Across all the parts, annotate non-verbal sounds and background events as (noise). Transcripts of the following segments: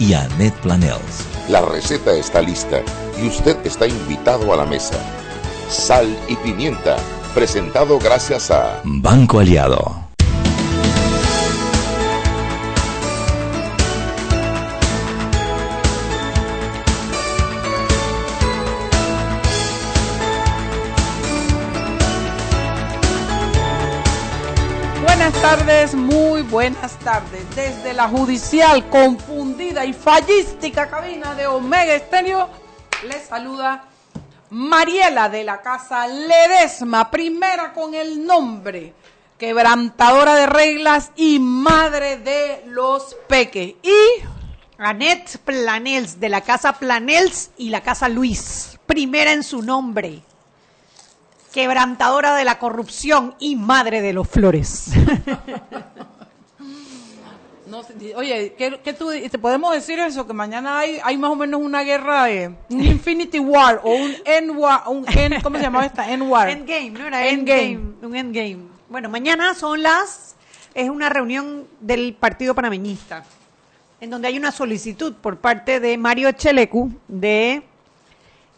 y Annette Planels. La receta está lista y usted está invitado a la mesa. Sal y pimienta, presentado gracias a Banco Aliado. Buenas tardes, muy buenas tardes. Desde la judicial, confundida y fallística cabina de Omega Estéreo, les saluda Mariela de la Casa Ledesma, primera con el nombre, quebrantadora de reglas y madre de los peques. Y Annette Planels, de la Casa Planels y la Casa Luis, primera en su nombre, quebrantadora de la corrupción y madre de los flores. (laughs) No oye, ¿qué, qué tú, te podemos decir eso? Que mañana hay, hay más o menos una guerra de un Infinity War o un End War, un end, ¿cómo se llamaba esta? End War. Endgame, ¿no era Endgame. Endgame? Un Endgame. Bueno, mañana son las, es una reunión del Partido Panameñista, en donde hay una solicitud por parte de Mario Echelecu de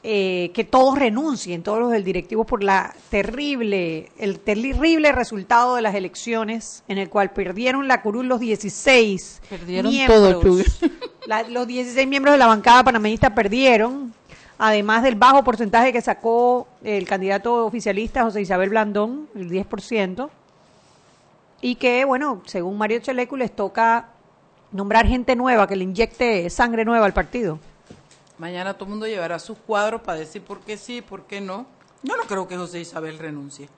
eh, que todos renuncien, todos los del directivo, por la terrible, el terrible resultado de las elecciones en el cual perdieron la curul los 16 Perdieron miembros. todo. (laughs) La- los 16 miembros de la bancada panameñista perdieron, además del bajo porcentaje que sacó el candidato oficialista José Isabel Blandón, el 10%, y que, bueno, según Mario Chelecu, les toca nombrar gente nueva que le inyecte sangre nueva al partido. Mañana todo el mundo llevará sus cuadros para decir por qué sí, por qué no. Yo no creo que José Isabel renuncie.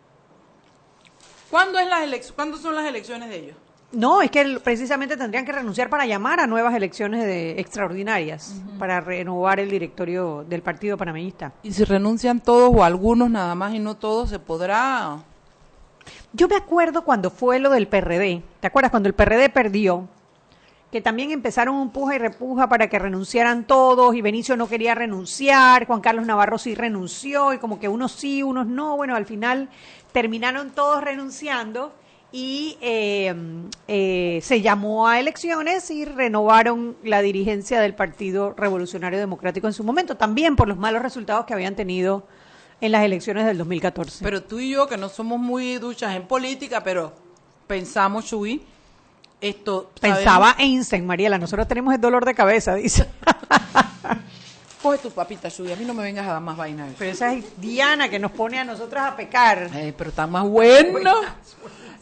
¿Cuándo, es las elec- ¿Cuándo son las elecciones de ellos? No, es que precisamente tendrían que renunciar para llamar a nuevas elecciones de, extraordinarias, para renovar el directorio del partido panameñista. Y si renuncian todos o algunos nada más y no todos, se podrá... Yo me acuerdo cuando fue lo del PRD. ¿Te acuerdas cuando el PRD perdió? Que también empezaron un puja y repuja para que renunciaran todos y Benicio no quería renunciar, Juan Carlos Navarro sí renunció y como que unos sí, unos no. Bueno, al final terminaron todos renunciando y eh, eh, se llamó a elecciones y renovaron la dirigencia del Partido Revolucionario Democrático en su momento, también por los malos resultados que habían tenido en las elecciones del 2014. Pero tú y yo, que no somos muy duchas en política, pero pensamos, Chuy, esto... Pensaba Einstein, Mariela, nosotros tenemos el dolor de cabeza, dice. (laughs) Coge tu papita, Chuy, a mí no me vengas a dar más vainas. Pero esa es Diana que nos pone a nosotras a pecar. Eh, pero están más buenos.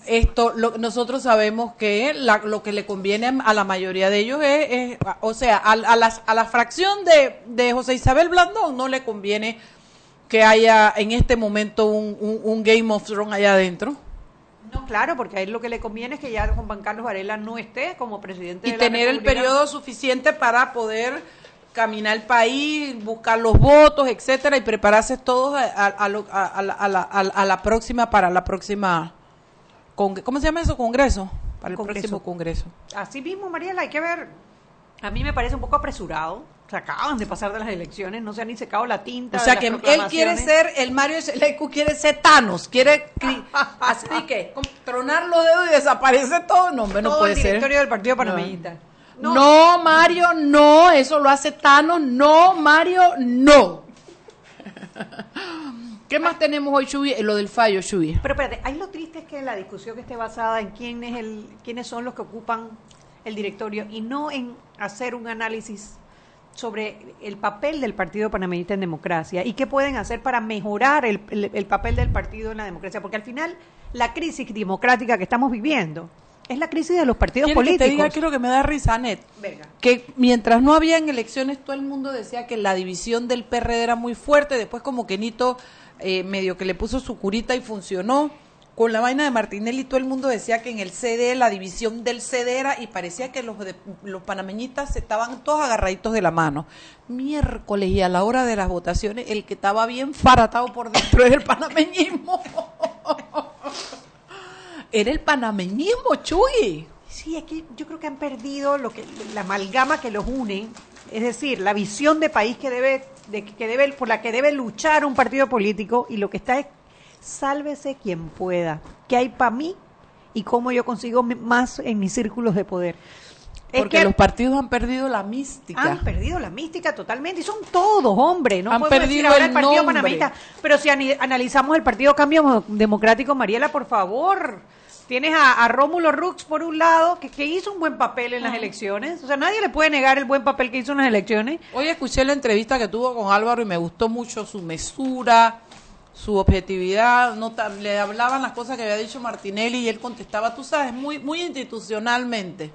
Esto, lo- nosotros sabemos que la- lo que le conviene a la mayoría de ellos es, es- o sea, a, a las- a la fracción de, de José Isabel Blandón no le conviene que haya en este momento un, un- un Game of Thrones allá adentro No, claro, porque a él lo que le conviene es que ya Juan Carlos Varela no esté como presidente y de la tener el periodo suficiente para poder caminar el país, buscar los votos, etcétera, y prepararse todos a, a- a lo- a- a la, a la- a la- a la próxima, para la próxima, ¿cómo se llama eso? Congreso, para el, Congreso. próximo congreso. Así mismo, Mariela, hay que ver. A mí me parece un poco apresurado. Se acaban de pasar de las elecciones, no se ha ni secado la tinta. O sea que él quiere ser, el Mario Chelecu quiere ser Thanos, quiere (laughs) así que tronar los dedos y desaparece todo. No, hombre, no Todo puede el ser. directorio del Partido Panameñista. No. Mario, no, eso lo hace Thanos, no, Mario, no. (laughs) ¿Qué más tenemos hoy, Chuy? Lo del fallo, Chuy. Pero espérate, ahí lo triste es que la discusión que esté basada en quién es el, quiénes son los que ocupan el directorio y no en hacer un análisis sobre el papel del Partido Panameñista en democracia y qué pueden hacer para mejorar el, el- el papel del partido en la democracia. Porque al final, la crisis democrática que estamos viviendo es la crisis de los partidos ¿Quieres que políticos. te diga quiero que me da risa, Net? Verga. Que mientras no habían elecciones, todo el mundo decía que la división del PRD era muy fuerte. Después, como que Nito eh, medio que le puso su curita y funcionó. Con la vaina de Martinelli todo el mundo decía que en el CD la división del CD era y parecía que los de, los panameñistas estaban todos agarraditos de la mano. Miércoles y a la hora de las votaciones el que estaba bien faratado por dentro era el panameñismo. (laughs) era el panameñismo, Chuy. Sí, aquí yo creo que han perdido lo que la amalgama que los une, es decir, la visión de país que debe, de, que debe, por la que debe luchar un partido político y lo que está es sálvese quien pueda. ¿Qué hay para mí y cómo yo consigo más en mis círculos de poder? Porque los partidos han perdido la mística. Han perdido la mística totalmente. Y son todos, hombre. No han perdido el, partido panameñista. Pero si analizamos el Partido Cambio Democrático, Mariela, por favor. Tienes a, Rómulo Rux por un lado, que, que, hizo un buen papel en las elecciones. O sea, nadie le puede negar el buen papel que hizo en las elecciones. Hoy escuché la entrevista que tuvo con Álvaro y me gustó mucho su mesura, su objetividad, no le hablaban las cosas que había dicho Martinelli y él contestaba, tú sabes, muy, muy institucionalmente.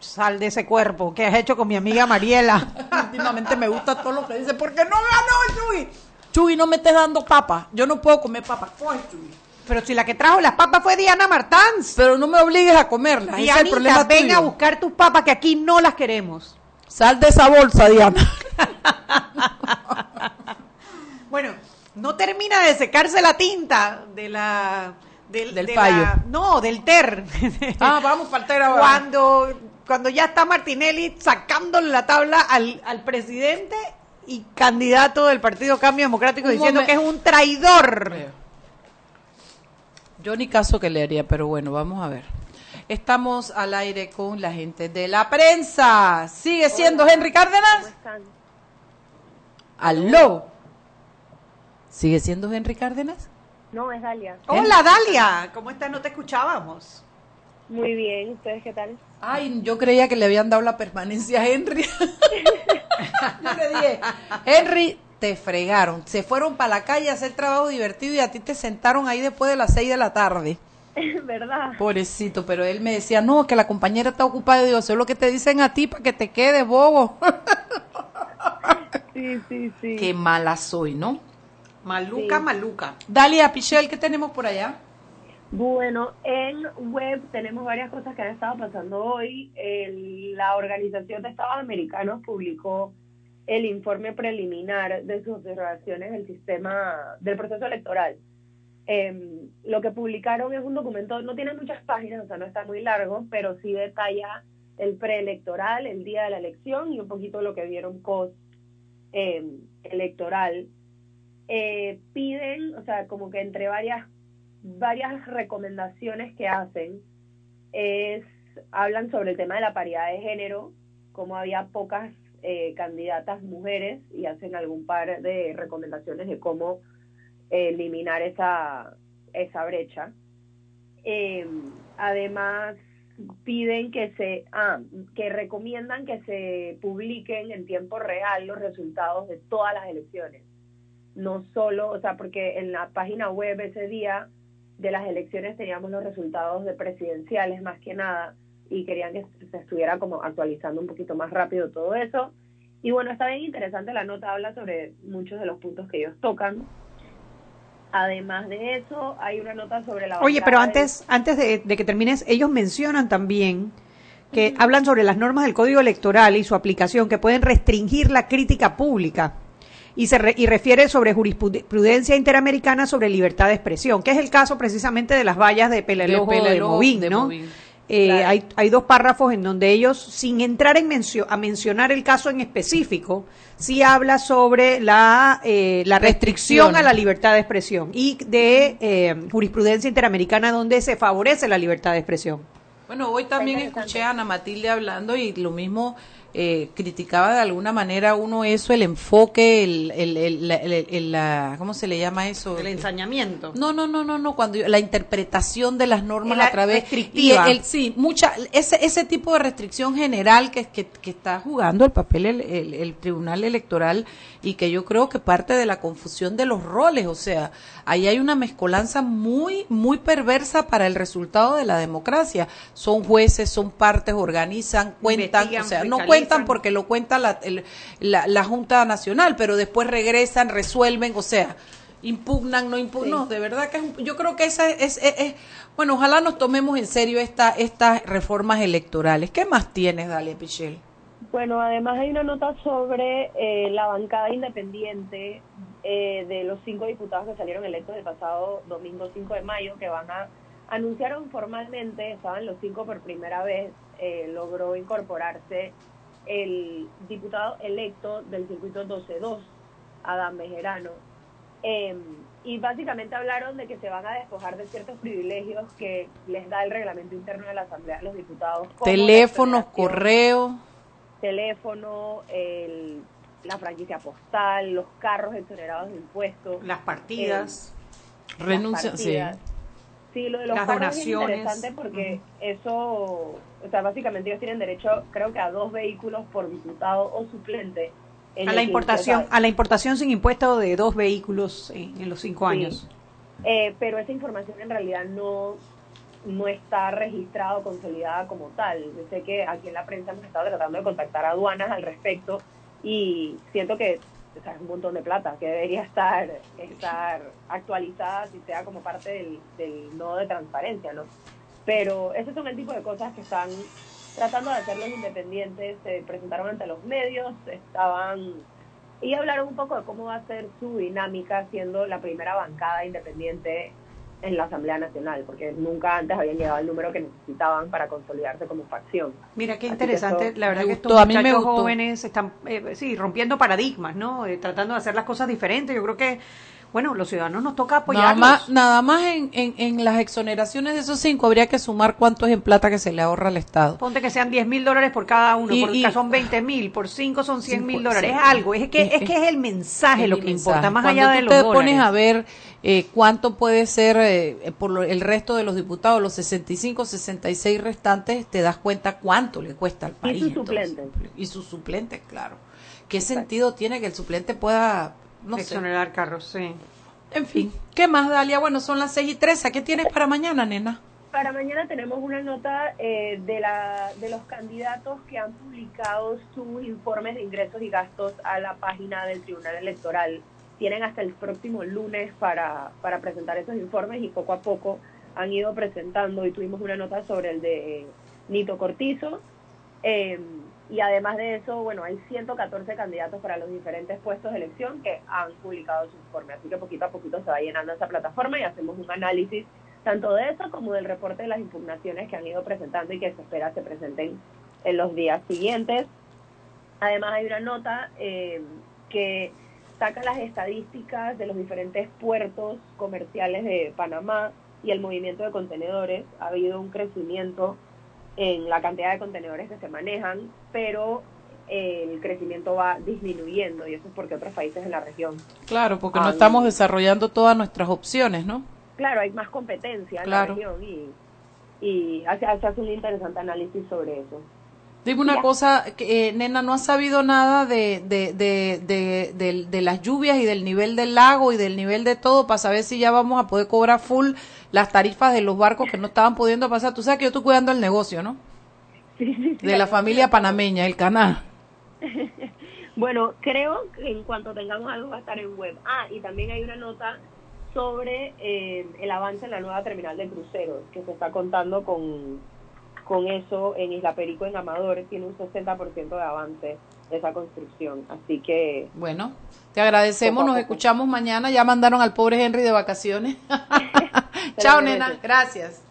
Sal de ese cuerpo, ¿qué has hecho con mi amiga Mariela? (laughs) Últimamente me gusta todo lo que dice, porque no ganó Chuy. Chuy, no me estés dando papas, yo no puedo comer papas, Chuy. Pero si la que trajo las papas fue Diana Martans. Pero no me obligues a comerlas. Dianita, es problema ven a buscar tus papas que aquí no las queremos. Sal de esa bolsa, Diana. (laughs) bueno, no termina de secarse la tinta de la del, del fallo. no, del TER. (laughs) Ah, vamos para el TER ahora. Cuando, cuando ya está Martinelli sacándole la tabla al, al presidente y candidato del Partido Cambio Democrático diciendo que es un traidor. Yo ni caso que le haría, pero bueno, vamos a ver. Estamos al aire con la gente de la prensa. ¿Sigue siendo Henry Cárdenas? ¿Cómo están? ¿Aló? ¿Sigue siendo Henry Cárdenas? No, es Dalia. Hola, Dalia. ¿Cómo estás? No te escuchábamos. Muy bien. ¿Ustedes qué tal? Ay, yo creía que le habían dado la permanencia a Henry. (laughs) yo le dije, Henry, te fregaron. Se fueron para la calle a hacer trabajo divertido y a ti te sentaron ahí después de las seis de la tarde. (laughs) ¿Verdad? Pobrecito, pero él me decía, no, que la compañera está ocupada. Y digo, eso es lo que te dicen a ti para que te quedes, bobo. (laughs) sí, sí, sí. Qué mala soy, ¿no? Maluca, maluca. Dalia Pichel, ¿qué tenemos por allá? Bueno, en web tenemos varias cosas que han estado pasando hoy. la Organización de Estados Americanos publicó el informe preliminar de sus observaciones del sistema, del proceso electoral. Em, lo que publicaron es un documento, no tiene muchas páginas, o sea, no está muy largo, pero sí detalla el preelectoral, el día de la elección y un poquito lo que vieron post em, electoral eh, piden, o sea, como que entre varias, varias recomendaciones que hacen, es, hablan sobre el tema de la paridad de género, como había pocas eh, candidatas mujeres y hacen algún par de recomendaciones de cómo eliminar esa, esa brecha. Eh, además, piden que se, ah, que recomiendan que se publiquen en tiempo real los resultados de todas las elecciones no solo, o sea, porque en la página web ese día de las elecciones teníamos los resultados de presidenciales más que nada y querían que se estuviera como actualizando un poquito más rápido todo eso. Y bueno, está bien interesante la nota, habla sobre muchos de los puntos que ellos tocan. Además de eso, hay una nota sobre la... Oye, pero antes, antes de, de, que termines, ellos mencionan también que hablan sobre las normas del Código Electoral y su aplicación que pueden restringir la crítica pública y, se y refiere sobre jurisprudencia interamericana sobre libertad de expresión, que es el caso precisamente de las vallas de Pelelojo de, de Movín, ¿no? Eh, hay, hay, dos párrafos en donde ellos, sin entrar en a mencionar el caso en específico, sí habla sobre la, eh, la restricción a la libertad de expresión y de eh, jurisprudencia interamericana donde se favorece la libertad de expresión. Bueno, hoy también escuché a Ana Matilde hablando y lo mismo eh, criticaba de alguna manera uno eso, el enfoque, el, el, el, la, ¿cómo se le llama eso? El ensañamiento. No, no, no, no, no, cuando la interpretación de las normas a través restrictiva. el, sí, mucha ese ese tipo de restricción general que, que, que está jugando el papel el, el, Tribunal Electoral y que yo creo que parte de la confusión de los roles, o sea, ahí hay una mezcolanza muy muy perversa para el resultado de la democracia. Son jueces, son partes, organizan, cuentan, o sea, no cuentan cuentan porque lo cuenta la, la, Junta Nacional, pero después regresan, resuelven, o sea, impugnan, no impugnan. No, de verdad que es yo creo que esa es, es, bueno, ojalá nos tomemos en serio esta, estas reformas electorales. ¿Qué más tienes, Dalia Pichel? Bueno, además hay una nota sobre eh, la bancada independiente eh, de los cinco diputados que salieron electos el pasado domingo 5 de mayo, que van a anunciaron formalmente, estaban los cinco por primera vez, eh, logró incorporarse el diputado electo del circuito 12-2, Adán Bejerano. Em, y básicamente hablaron de que se van a despojar de ciertos privilegios que les da el reglamento interno de la Asamblea de los Diputados. Teléfonos, correo. Teléfono, el, la franquicia postal, los carros exonerados de impuestos. Las partidas. Renuncian, sí. Sí, lo de los carros es interesante porque eso, o sea, básicamente ellos tienen derecho, creo que a dos vehículos por diputado o suplente a la importación, a la importación sin impuesto de dos vehículos en, los cinco años. Eh, pero esa información en realidad no no está registrada o consolidada como tal. Yo sé que aquí en la prensa hemos estado tratando de contactar a aduanas al respecto y siento que es un montón de plata que debería estar estar actualizada si sea como parte del, del nodo de transparencia, ¿no? Pero ese son el tipo de cosas que están tratando de hacerlos independientes, se presentaron ante los medios, estaban y hablaron un poco de cómo va a ser su dinámica siendo la primera bancada independiente en la Asamblea Nacional, porque nunca antes habían llegado al número que necesitaban para consolidarse como facción. Mira qué interesante, la verdad que estos muchachos jóvenes están eh, sí, rompiendo paradigmas, ¿no? Eh, tratando de hacer las cosas diferentes. Yo creo que bueno, los ciudadanos nos toca apoyarlos. Nada más, nada más en, en, las exoneraciones de esos cinco habría que sumar cuánto es en plata que se le ahorra al Estado. Ponte que sean 10 mil dólares por cada uno, por son 20 mil, por cinco son 100 mil dólares. Es algo, es que es, que es el mensaje lo que importa, más allá de los te pones a ver eh, cuánto puede ser eh, por el resto de los diputados, los 65, 66 restantes, te das cuenta cuánto le cuesta al país. Y sus suplentes. Y sus suplentes, claro. ¿Qué sentido tiene que el suplente pueda no exonerar carros, sí. En fin, ¿qué más, Dalia? Bueno, son las 6 y 13. ¿Qué tienes para mañana, nena? Para mañana tenemos una nota eh, de, la, de los candidatos que han publicado sus informes de ingresos y gastos a la página del Tribunal Electoral. Tienen hasta el próximo lunes para, para presentar esos informes y poco a poco han ido presentando y tuvimos una nota sobre el de Nito Cortizo. Eh, y además de eso, bueno, hay 114 candidatos para los diferentes puestos de elección que han publicado su informe. Así que poquito a poquito se va llenando esa plataforma y hacemos un análisis tanto de eso como del reporte de las impugnaciones que han ido presentando y que se espera se presenten en los días siguientes. Además hay una nota eh, que saca las estadísticas de los diferentes puertos comerciales de Panamá y el movimiento de contenedores. Ha habido un crecimiento en la cantidad de contenedores que se manejan, pero el crecimiento va disminuyendo y eso es porque otros países en la región. Claro, porque no estamos desarrollando todas nuestras opciones, ¿no? Claro, hay más competencia en la región y, y hace, hace un interesante análisis sobre eso. Dime una cosa, que, eh, nena, ¿no has sabido nada de, de, de, de, de las lluvias y del nivel del lago y del nivel de todo para saber si ya vamos a poder cobrar full las tarifas de los barcos que no estaban pudiendo pasar? Tú sabes que yo estoy cuidando el negocio, ¿no? Sí, sí, de la familia panameña, el canal. (laughs) bueno, creo que en cuanto tengamos algo va a estar en web. Ah, y también hay una nota sobre eh, el avance en la nueva terminal de cruceros que se está contando con con eso en Isla Perico, en Amador, tiene un 60% de avance de esa construcción. Así que... Bueno, te agradecemos, nos escuchamos mañana. Ya mandaron al pobre Henry de vacaciones. (laughs) (laughs) Chao, nena, gracias.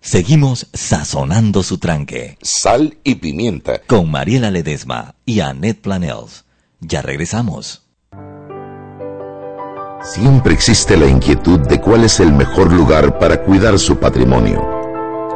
Seguimos sazonando su tranque. Sal y pimienta. Con Mariela Ledesma y Annette Planels. Ya regresamos. Siempre existe la inquietud de cuál es el mejor lugar para cuidar su patrimonio.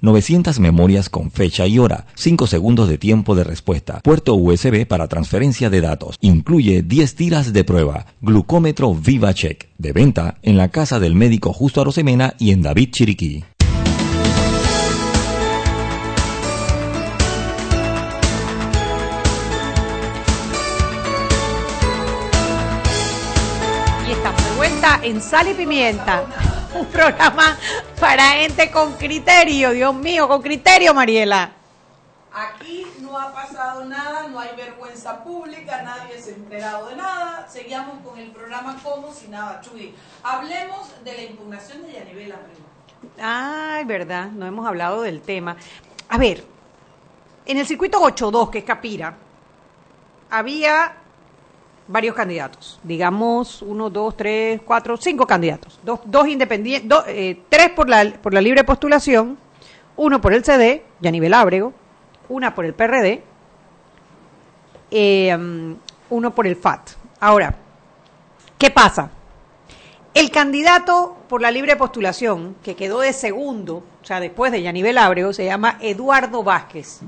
900 memorias con fecha y hora, 5 segundos de tiempo de respuesta, puerto USB para transferencia de datos. Incluye 10 tiras de prueba. Glucómetro VivaCheck. De venta en la casa del médico Justo Arosemena y en David Chiriquí. Y estamos de vuelta en Sal y Pimienta. (laughs) Un programa para gente con criterio, Dios mío, con criterio, Mariela. Aquí no ha pasado nada, no hay vergüenza pública, nadie se ha enterado de nada. Seguíamos con el programa como si nada. Chuy, hablemos de la impugnación de Yanibela Primo. Ay, verdad, no hemos hablado del tema. A ver, en el circuito 8-2, que es Capira, había varios candidatos. Digamos, uno, dos, tres, cuatro, cinco candidatos. Dos, dos independientes, dos, eh, tres por la, por la libre postulación, uno por el CD, Yanibel Ábrego, una por el PRD, eh, um, uno por el FAT. Ahora, ¿qué pasa? El candidato por la libre postulación, que quedó de segundo, o sea, después de Yanibel Ábrego, se llama Eduardo Vázquez.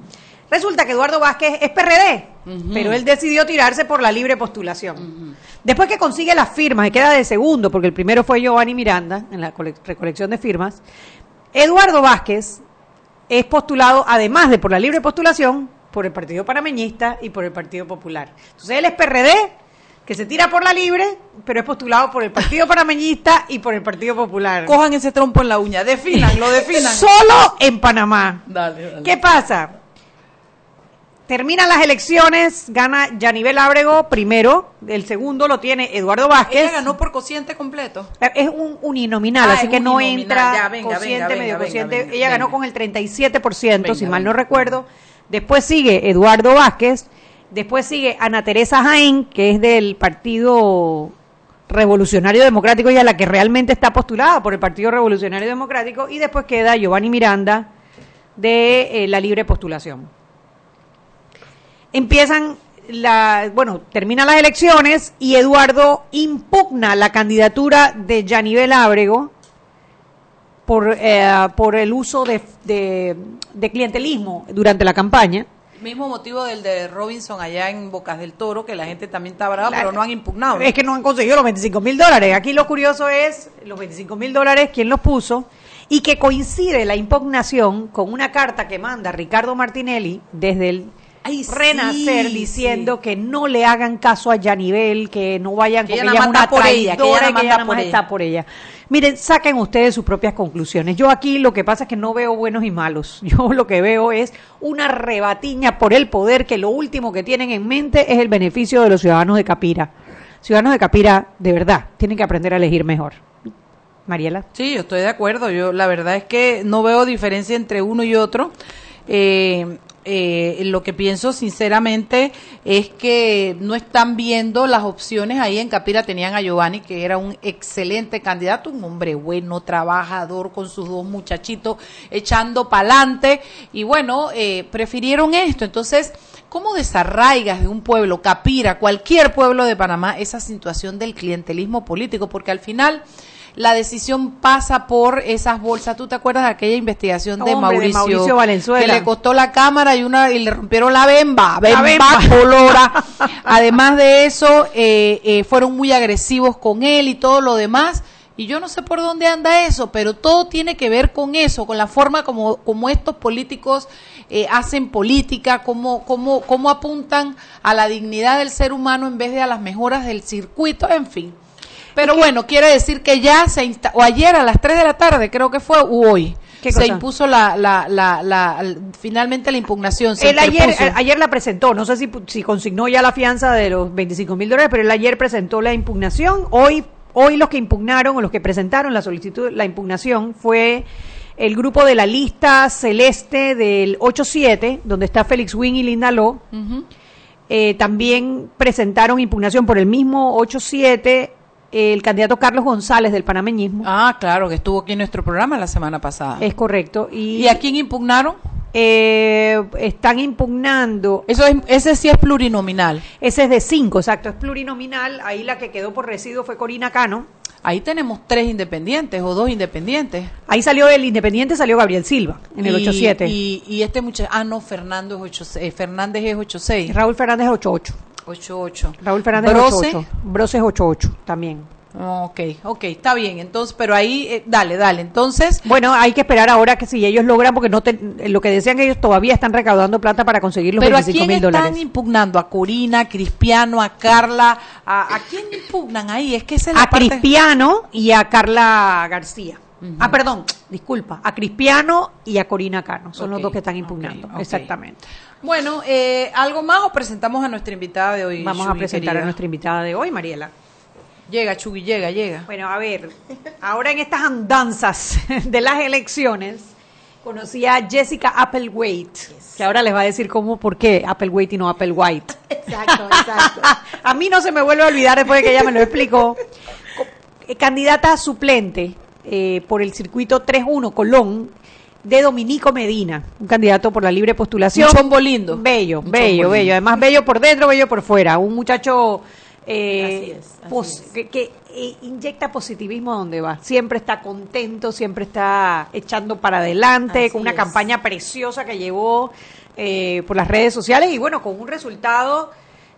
Resulta que Eduardo Vázquez es PRD, pero él decidió tirarse por la libre postulación. Después que consigue las firmas y queda de segundo, porque el primero fue Giovanni Miranda en la cole- recolección de firmas, Eduardo Vázquez es postulado, además de por la libre postulación, por el Partido Panameñista y por el Partido Popular. Entonces él es PRD, que se tira por la libre, pero es postulado por el Partido Panameñista y por el Partido Popular. Cojan ese trompo en la uña, definan, lo definan. (laughs) Solo en Panamá. Dale, dale. ¿Qué pasa? Terminan las elecciones, gana Yanibel Ábrego primero, el segundo lo tiene Eduardo Vázquez. Ella ganó por cociente completo. Es un uninominal, Ah, así es que no entra Ya, venga, cociente, venga, medio venga, cociente. Ella ganó con el 37%, si mal no recuerdo. Después sigue Eduardo Vázquez. Después sigue Ana Teresa Jaén, que es del Partido Revolucionario Democrático y a la que realmente está postulada por el Partido Revolucionario Democrático. Y después queda Giovanni Miranda de eh, la libre postulación. Empiezan la, bueno, terminan las elecciones y Eduardo impugna la candidatura de Yanibel Ábrego por, eh, por el uso de, de- de clientelismo durante la campaña. Mismo motivo del de Robinson allá en Bocas del Toro, que la gente también está brava, pero no han impugnado. Es que no han conseguido los 25 mil dólares. Aquí lo curioso es los 25 mil dólares, quién los puso, y que coincide la impugnación con una carta que manda Ricardo Martinelli desde el renacer sí, diciendo que no le hagan caso a Yanivel, que no vayan Que con ella ella, es una por ella, que ella que ella nada por más ella. está por ella. Miren, saquen ustedes sus propias conclusiones. Yo aquí lo que pasa es que no veo buenos y malos. (laughs) Yo lo que veo es una rebatiña por el poder que lo último que tienen en mente es el beneficio de los ciudadanos de Capira. Ciudadanos de Capira, de verdad, tienen que aprender a elegir mejor. Mariela. Sí, yo estoy de acuerdo. Yo la verdad es que no veo diferencia entre uno y otro. Eh, eh, lo que pienso sinceramente es que no están viendo las opciones ahí. En Capira tenían a Giovanni que era un excelente candidato un hombre bueno trabajador con sus dos muchachitos echando pa'lante. Y bueno eh, prefirieron esto. Entonces ¿Cómo desarraigas de un pueblo, Capira, cualquier pueblo de Panamá, esa situación del clientelismo político? Porque al final la decisión pasa por esas bolsas. ¿Tú te acuerdas de aquella investigación de, Hombre, de Mauricio, Valenzuela. Que le costó la cámara y una y le rompieron la bemba, bemba, bemba. colora. (laughs) Además de eso, eh, eh, fueron muy agresivos con él y todo lo demás. Y yo no sé por dónde anda eso, pero todo tiene que ver con eso, con la forma como, como estos políticos eh, hacen política, cómo, cómo, cómo apuntan a la dignidad del ser humano en vez de a las mejoras del circuito, en fin. Pero bueno, quiere decir que ya se insta o ayer a las 3 de la tarde, creo que fue, u hoy, ¿Qué se impuso la, la, la, la- finalmente la impugnación. Se Él ayer, ayer la presentó, no sé si, si consignó ya la fianza de los 25 mil dólares, pero él ayer presentó la impugnación. Hoy, hoy los que impugnaron o los que presentaron la solicitud, la impugnación fue el grupo de la lista celeste del 8-7, donde está Félix Wing y Linda Lo. Eh, también presentaron impugnación por el mismo 8-7 el candidato Carlos González del panameñismo. Ah, claro, que estuvo aquí en nuestro programa la semana pasada. Es correcto. ¿Y, ¿Y a quién impugnaron? eh, están impugnando Eso es, ese sí es plurinominal. Ese es de cinco, exacto, es plurinominal. Ahí la que quedó por residuo fue Corina Cano. Ahí tenemos tres independientes o dos independientes. Ahí salió el independiente, salió Gabriel Silva en el Y- 8-7. Y, y este muchacho, ah, no, Fernando es 8, eh, Fernández es 8-6. Raúl Fernández 8-8. 8-8. Raúl Fernández Brose. 8-8. Brose es 8-8 también. Ok, ok, está bien. Entonces, pero ahí, eh, dale, dale. Entonces, Bueno, hay que esperar ahora que si ellos logran, porque no te- lo que decían que ellos todavía están recaudando plata para conseguir los pero ¿a 25 quién mil están dólares. impugnando? ¿A Corina, a Cristiano, a Carla? ¿A, a quién impugnan ahí? Es que es la A parte... Cristiano y a Carla García. Ah, perdón, disculpa. A Cristiano y a Corina Cano. Son los dos que están impugnando. Exactamente. Bueno, eh, ¿algo más o presentamos a nuestra invitada de hoy? Vamos a presentar querida? a nuestra invitada de hoy, Mariela. Llega, Chugui, llega, llega. Bueno, a ver, ahora en estas andanzas de las elecciones, conocí a Jessica Applewhite, que ahora les va a decir cómo, por qué Applewhite y no Applewhite. Exacto, exacto. (laughs) a mí no se me vuelve a olvidar después de que ella me lo explicó. Candidata suplente eh, por el circuito 3-1 Colón de Dominico Medina, un candidato por la libre postulación. Un chombo lindo. Bello, Un bello, bello. lindo. Además, bello por dentro, bello por fuera. Un muchacho eh, Así es, así pos- es. que, que, eh, inyecta positivismo donde va. Siempre está contento, siempre está echando para adelante, Así con una es. campaña preciosa que llevó eh, por las redes sociales y bueno, con un resultado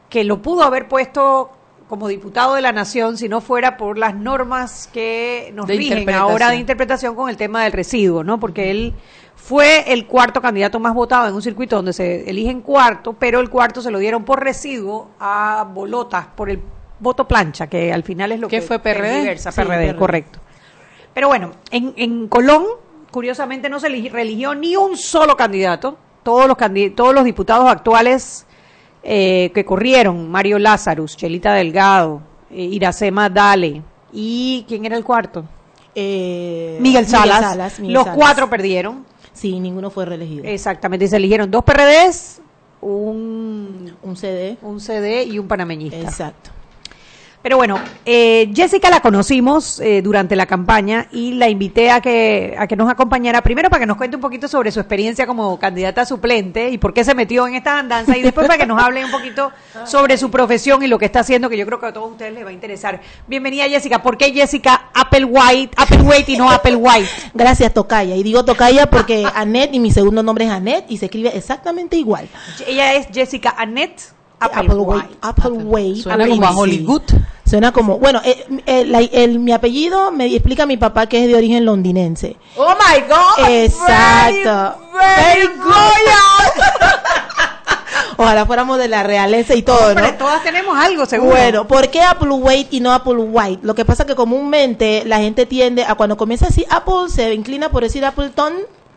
que lo pudo haber puesto como diputado de la nación si no fuera por las normas que nos De rigen ahora de interpretación con el tema del residuo, ¿no? Porque él fue el cuarto candidato más votado en un circuito donde se eligen cuarto, pero el cuarto se lo dieron por residuo a Bolotas, por el voto plancha, que al final es lo ¿Qué que fue, PRD? tergiversa, Sí, PRD, PRD. correcto. Pero bueno, en, en Colón, curiosamente, no se eli- religió ni un solo candidato. Todos los, todos los diputados actuales eh, que corrieron, Mario Lazarus, Chelita Delgado, eh, Iracema Dale, y ¿quién era el cuarto? Eh, Miguel Salas. Miguel los Salas. cuatro perdieron. Sí, ninguno fue reelegido. Exactamente, y se eligieron dos PRDs, un, Un CD. un CD y un panameñista. Exacto. Pero bueno, eh, Jessica la conocimos eh, durante la campaña y la invité a que, a que nos acompañara primero para que nos cuente un poquito sobre su experiencia como candidata suplente y por qué se metió en esta andanza y después para que nos hable un poquito sobre su profesión y lo que está haciendo que yo creo que a todos ustedes les va a interesar. Bienvenida Jessica, ¿por qué Jessica Applewhite, Applewhite y no Applewhite? Gracias, Tocaya. Y digo Tocaya porque Annette y mi segundo nombre es Annette y se escribe exactamente igual. Ella es Jessica Annette Applewhite. Applewhite. Suena como a. Hollywood. Suena como, bueno, eh, eh, el- mi apellido me explica mi papá que es de origen londinense. Oh my God. Exacto. Very, very royal. Ojalá fuéramos de la realeza y todo, Hombre, ¿no? todas tenemos algo, seguro. Bueno, ¿por qué Apple Weight y no Apple White? Lo que pasa que comúnmente la gente tiende a cuando comienza así Apple se inclina por decir Appleton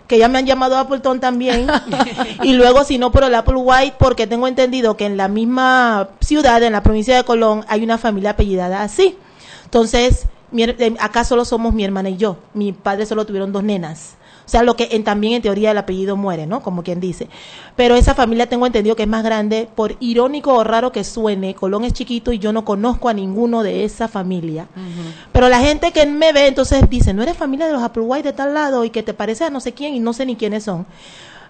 que ya me han llamado Appleton también. (laughs) Y luego si no por el Apple White porque tengo entendido que en la misma ciudad en la provincia de Colón hay una familia apellidada así. Entonces mi eh, acá solo somos mi hermana y yo. Mi padre solo tuvieron dos nenas o sea, lo que en, también en teoría el apellido muere, ¿no? Como quien dice. Pero esa familia tengo entendido que es más grande, por irónico o raro que suene, Colón es chiquito y yo no conozco a ninguno de esa familia. Pero la gente que me ve entonces dice, no eres familia de los Applewhite de tal lado y que te parece a no sé quién y no sé ni quiénes son.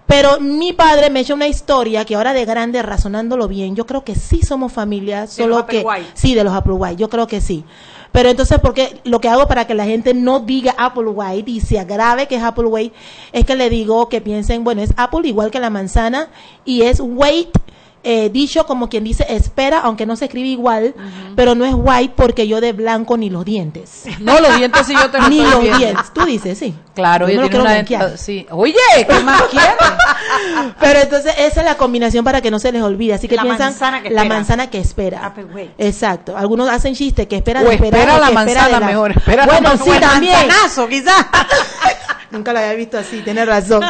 Pero mi padre me echa una historia que ahora de grande, razonándolo bien, yo creo que sí somos familia, los solo que Applewhite. sí de los Applewhite, yo creo que sí. Pero entonces, porque lo que hago para que la gente no diga Applewhite y se agrave que es Applewhite, es que le digo que piensen, bueno, es Apple igual que la manzana y es weight eh, dicho como quien dice espera, aunque no se escribe igual, pero no es white porque yo de blanco ni los dientes. (laughs) No, los dientes sí yo te los ni los dientes. Tú dices, sí. Claro, Yo tiene quiero una sí. Oye, ¿qué más (laughs) quieres? Pero entonces esa es la combinación para que no se les olvide. Así que La piensan manzana que la espera. manzana que espera. Applewhite. Exacto. Algunos hacen chiste que espera O de esperar. espera la que espera de manzana mejor, espera la bueno, manzana. sí, O el también. manzanazo, quizás. (laughs) Nunca lo había visto así, tiene razón.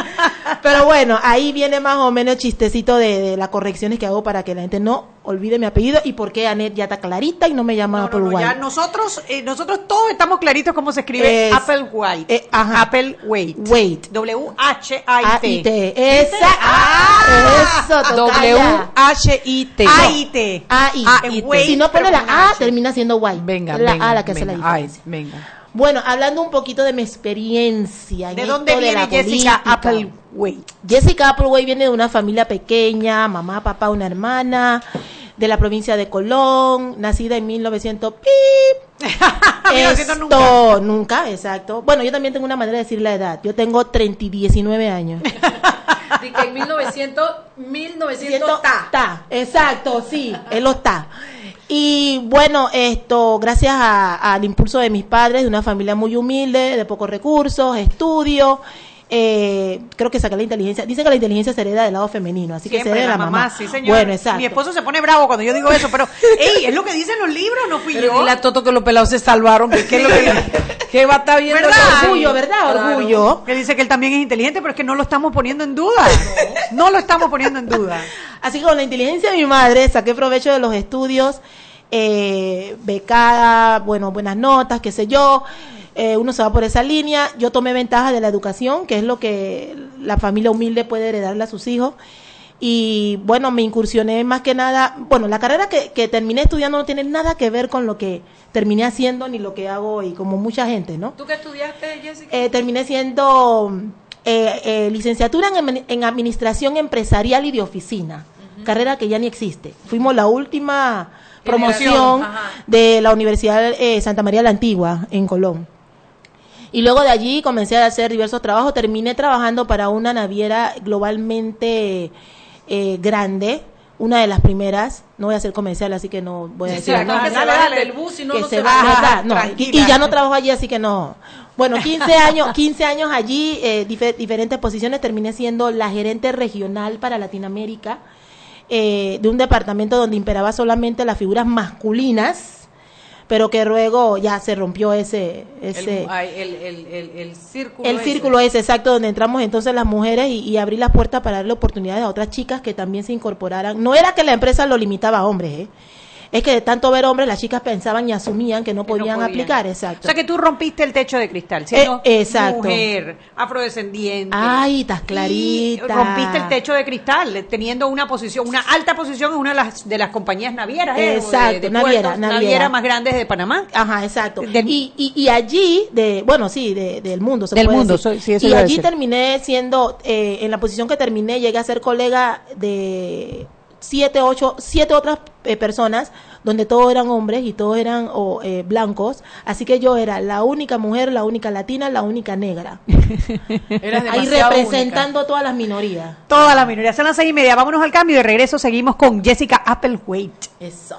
Pero bueno, ahí viene más o menos el chistecito de, de las correcciones que hago para que la gente no olvide mi apellido y por qué Anet ya está clarita y no me llama No, Apple no, no, ya White. nosotros, eh, nosotros todos estamos claritos cómo se escribe Es- Apple White. eh, ajá. Apple Wait. Wait. W-H-I-T. A-I-T. Esa. Ah. eso, tocaya. W-H-I-T. A-I-T. A-I. Ah, y Wait, si no pone la A, termina siendo white. Venga, la A la que hace la diferencia. venga. Bueno, hablando un poquito de mi experiencia. en ¿De dónde de viene la Jessica política. Apple Wait? Jessica Applewhite viene de una familia pequeña, mamá, papá, una hermana, de la provincia de Colón, nacida en 1900. ¡pip! (laughs) 1900 Esto, nunca. nunca, exacto. Bueno, yo también tengo una manera de decir la edad. Yo tengo 30 y 19 años. Di que en 1900, 1900 Siento- ta, exacto, sí, él lo está. Y bueno, esto, gracias al impulso de mis padres, de una familia muy humilde, de pocos recursos, estudio, eh, creo que saqué la inteligencia. Dicen que la inteligencia se hereda del lado femenino, así que se hereda la la mamá, mamá. sí, señor. Bueno, exacto. Mi esposo se pone bravo cuando yo digo eso, pero, (laughs) ey, es lo que dicen los libros, no fui Pero yo. dile a Toto que los pelados se salvaron. que ¿Qué es lo que, (laughs) que va a estar viendo? Orgullo, ¿verdad? Claro. Orgullo. Que dice que él también es inteligente, pero es que no lo estamos poniendo en duda. No lo estamos poniendo en duda. (laughs) Así que con la inteligencia de mi madre saqué provecho de los estudios, eh, becada, bueno, buenas notas, qué sé yo. Eh, uno se va por esa línea. Yo tomé ventaja de la educación, que es lo que la familia humilde puede heredarle a sus hijos. Y bueno, me incursioné más que nada. Bueno, la carrera que, que terminé estudiando no tiene nada que ver con lo que terminé haciendo ni lo que hago hoy, como mucha gente, ¿no? ¿Tú qué estudiaste, Jessica? Eh, terminé siendo eh, eh, licenciatura en, en administración empresarial y de oficina, carrera que ya ni existe. Fuimos la última promoción ajá. de la Universidad eh, Santa María la Antigua en Colón. Y luego de allí comencé a hacer diversos trabajos. Terminé trabajando para una naviera globalmente eh, grande, una de las primeras. No voy a hacer comercial, así que no voy a decir. Sí, no, nada. que se baje del bus, si no, Que no se se y, y ya no trabajo allí, así que no. Bueno, (laughs) 15 años, 15 años allí, eh, dife- diferentes posiciones. Terminé siendo la gerente regional para Latinoamérica eh, de un departamento donde imperaba solamente las figuras masculinas, pero que luego ya se rompió ese, ese El, el, el, el, el círculo. el ese. círculo es exacto donde entramos entonces las mujeres y, y abrir las puertas para darle oportunidades a otras chicas que también se incorporaran. No era que la empresa lo limitaba a hombres, ¿eh? Es que de tanto ver hombres las chicas pensaban y asumían que no Que no podían, aplicar, O exacto. sea que tú rompiste el techo de cristal, siendo Eh, exacto. mujer, afrodescendiente. Ay, estás Y clarita. rompiste el techo de cristal, teniendo una posición, una alta posición en una de las, de las compañías navieras, ¿eh? Exacto, de, de naviera, puertos, naviera. naviera más grandes de Panamá. Ajá, exacto. Del- y, y, y allí, de, bueno, sí, de- del mundo. Se Del puede mundo, decir. soy- sí, eso y allí terminé siendo, eh, en la posición que terminé, llegué a ser colega de siete, ocho, siete otras eh, personas, donde todos eran hombres y todos eran eh, blancos. Así que yo era la única mujer, la única latina, la única negra. (laughs) Eras Ahí representando todas las minorías. Toda la minoría. Son las seis y media. Vámonos al cambio y de regreso seguimos con Jessica Applewhite. Eso.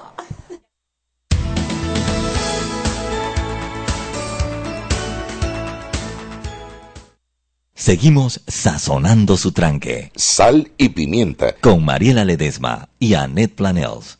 Seguimos sazonando su tranque. Sal y pimienta. Con Mariela Ledesma y Annette Planels.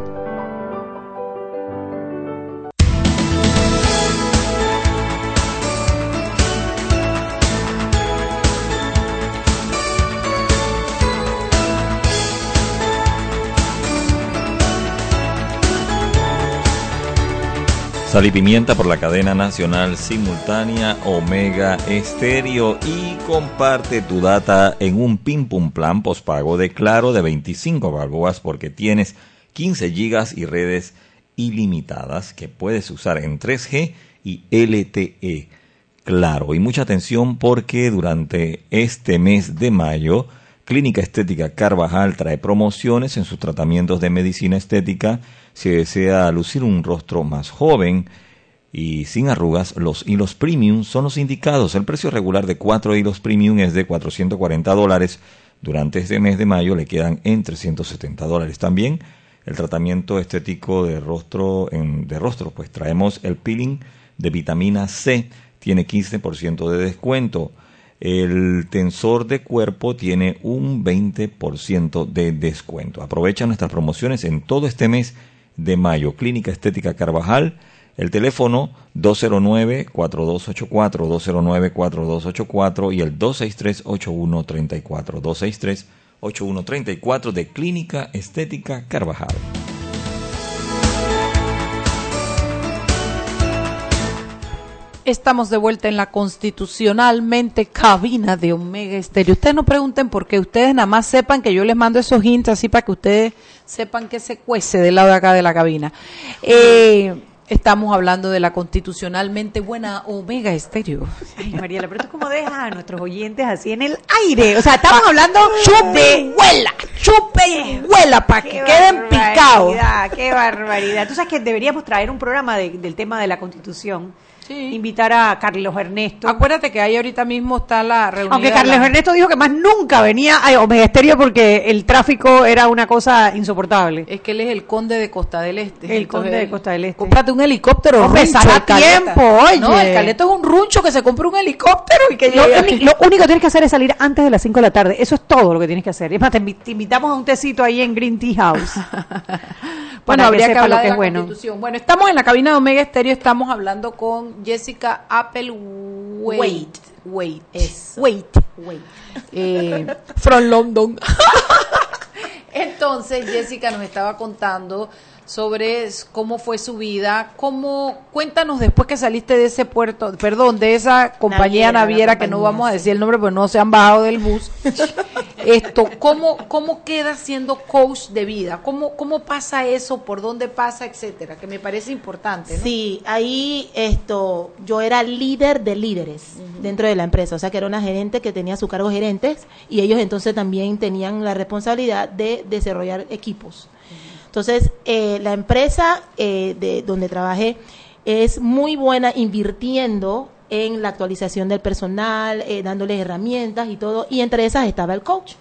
Sal y pimienta por la cadena nacional simultánea Omega Estéreo y comparte tu data en un pim pum plan pospago de Claro de 25 balboas porque tienes 15 gigas y redes ilimitadas que puedes usar en 3G y LTE. Claro, y mucha atención porque durante este mes de mayo Clínica Estética Carvajal trae promociones en sus tratamientos de medicina estética si desea lucir un rostro más joven y sin arrugas, los hilos premium son los indicados. El precio regular de cuatro hilos premium es de 440 dólares. Durante este mes de mayo le quedan en 370 dólares. También el tratamiento estético de rostro, en, de rostro, pues traemos el peeling de vitamina C, tiene 15% de descuento. El tensor de cuerpo tiene un 20% de descuento. Aprovecha nuestras promociones en todo este mes de mayo. Clínica Estética Carvajal. El teléfono 209-4284, 209-4284 y el 263-8134, 263-8134 de Clínica Estética Carvajal. Estamos de vuelta en la constitucionalmente cabina de Omega Estéreo. Ustedes no pregunten por qué, ustedes nada más sepan que yo les mando esos hints así para que ustedes sepan que se cuece del lado de acá de la cabina. Eh, estamos hablando de la constitucionalmente buena Omega Estéreo. Ay, Mariela, pero tú cómo dejas a nuestros oyentes así en el aire. O sea, estamos hablando chupe huela, chupe huela para que queden picados. Qué barbaridad. Tú sabes que deberíamos traer un programa de- del tema de la constitución. Invitar a Carlos Ernesto. Acuérdate que ahí ahorita mismo está la reunión. Aunque Carlos Ernesto dijo que más nunca venía a Omega Estéreo porque el tráfico era una cosa insoportable. Es que él es el conde de Costa del Este. El conde de Costa del Este. Cómprate un helicóptero. El Caleta. tiempo, oye. No, el Caleto es un runcho que se compra un helicóptero y que Lo, lo único que tienes que hacer es salir antes de las 5 de la tarde. Eso es todo lo que tienes que hacer. Es más, te invitamos a un tecito ahí en Green Tea House. (laughs) Bueno, habría que hablar lo que de es la bueno. Constitución. Bueno, estamos en la cabina de Omega Estéreo, estamos hablando con Jessica Apple Wait. Wait. Wait. Eh, (laughs) from London. (laughs) Entonces, Jessica nos estaba contando sobre cómo fue su vida, cómo cuéntanos después que saliste de ese puerto, perdón, de esa compañía Naviera, que no vamos a decir el nombre porque no se han bajado del bus. (laughs) Esto, ¿cómo cómo queda siendo coach de vida? ¿Cómo cómo pasa eso? ¿Por dónde pasa, etcétera? Que me parece importante, ¿no? Sí, ahí esto, yo era líder de líderes dentro de la empresa, o sea que era una gerente que tenía a su cargo gerentes y ellos entonces también tenían la responsabilidad de desarrollar equipos. Entonces, eh, la empresa eh, de donde trabajé es muy buena invirtiendo en la actualización del personal, eh, dándoles herramientas y todo, y entre esas estaba el coach.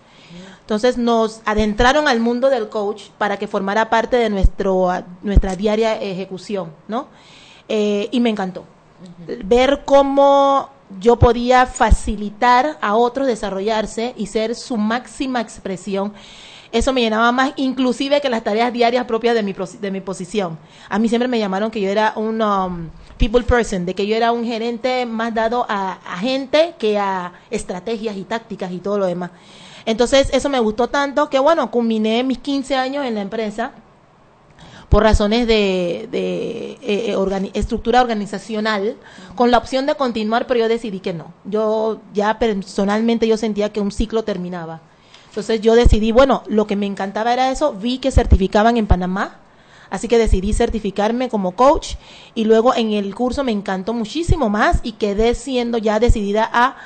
Entonces nos adentraron al mundo del coach para que formara parte de nuestro, nuestra diaria ejecución, ¿no? Eh, y me encantó. Ver cómo yo podía facilitar a otros desarrollarse y ser su máxima expresión. Eso me llenaba más, inclusive que las tareas diarias propias de mi, de mi posición. A mí siempre me llamaron que yo era un um, people person, de que yo era un gerente más dado a, gente que a estrategias y tácticas y todo lo demás. Entonces, eso me gustó tanto que, bueno, culminé mis 15 años en la empresa por razones de, de, eh, eh, estructura organizacional, con la opción de continuar, pero yo decidí que no. Yo ya personalmente yo sentía que un ciclo terminaba. Entonces yo decidí, bueno, lo que me encantaba era eso, vi que certificaban en Panamá, así que decidí certificarme como coach y luego en el curso me encantó muchísimo más y quedé siendo ya decidida a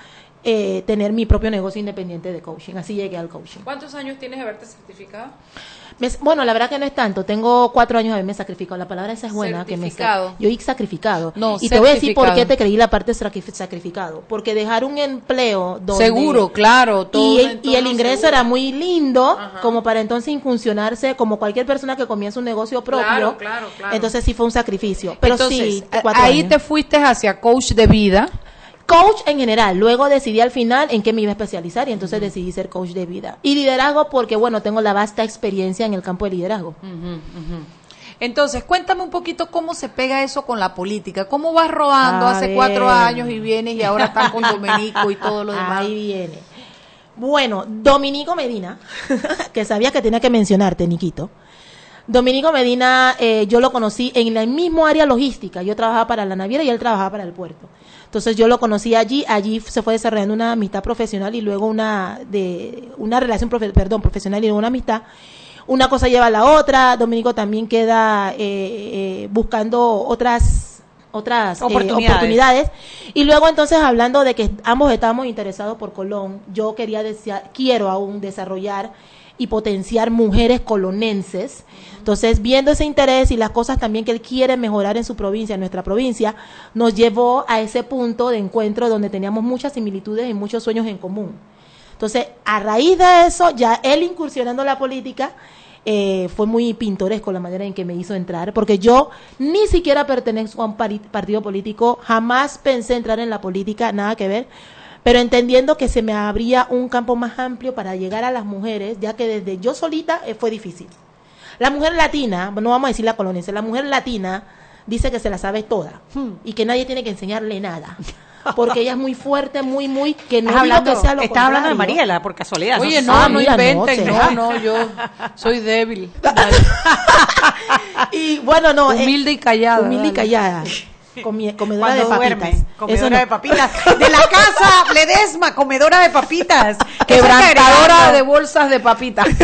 eh, tener mi propio negocio independiente de coaching. Así llegué al coaching. ¿Cuántos años tienes de haberte certificado? Me- bueno, la verdad que no es tanto. Tengo cuatro años de haberme sacrificado. La palabra esa es buena. Que me yo he sacrificado. No, y te voy a decir por qué te creí la parte sacri- sacrificado. Porque dejar un empleo donde... Seguro, claro, todo Y el, y entorno el ingreso seguro. era muy lindo, como para entonces incursionarse, como cualquier persona que comienza un negocio propio. Claro, claro, claro. Entonces sí fue un sacrificio. Pero Entonces, sí, a- ahí años. te fuiste hacia coach de vida. Coach en general. Luego decidí al final en qué me iba a especializar y entonces decidí ser coach de vida. Y liderazgo porque, bueno, tengo la vasta experiencia en el campo de liderazgo. Entonces, cuéntame un poquito cómo se pega eso con la política. ¿Cómo vas rodando A hace cuatro ver. años y vienes y ahora están con Domenico y todo lo (laughs) demás? Ahí viene. Bueno, Dominico Medina, (laughs) que sabía que tenía que mencionarte, Niquito. Dominico Medina, eh, yo lo conocí en el mismo área logística. Yo trabajaba para la naviera y él trabajaba para el puerto. Entonces yo lo conocí allí, allí se fue desarrollando una amistad profesional y luego una de una relación profe- perdón, profesional y luego una amistad. Una cosa lleva a la otra. Dominico también queda eh, eh, buscando otras otras eh, Oportunidades. Y luego entonces hablando de que ambos estamos interesados por Colón, yo quería desear, quiero aún desarrollar y potenciar mujeres colonenses. Entonces, viendo ese interés y las cosas también que él quiere mejorar en su provincia, en nuestra provincia, nos llevó a ese punto de encuentro donde teníamos muchas similitudes y muchos sueños en común. Entonces, a raíz de eso, ya él incursionando en la política, eh, fue muy pintoresco la manera en que me hizo entrar, porque yo ni siquiera pertenezco a un partido político, jamás pensé entrar en la política, nada que ver, pero entendiendo que se me abría un campo más amplio para llegar a las mujeres, ya que desde yo solita eh, fue difícil. La mujer latina, no vamos a decir la coloniense, la mujer latina dice que se la sabe toda y que nadie tiene que enseñarle nada. Porque ella es muy fuerte, muy, muy, que no hablando, que sea lo estás hablando de. Mariela, por casualidad. Oye, sé. no, Ah, no mira, no, inventen, no, no, yo soy débil. (laughs) Y bueno, no. eh, Humilde y callada, Humilde y callada. (laughs) Comedora de papitas. duerme, comedora no. de papitas. De la casa Ledesma, comedora de papitas. (laughs) Quebrantadora de bolsas de papitas. (laughs)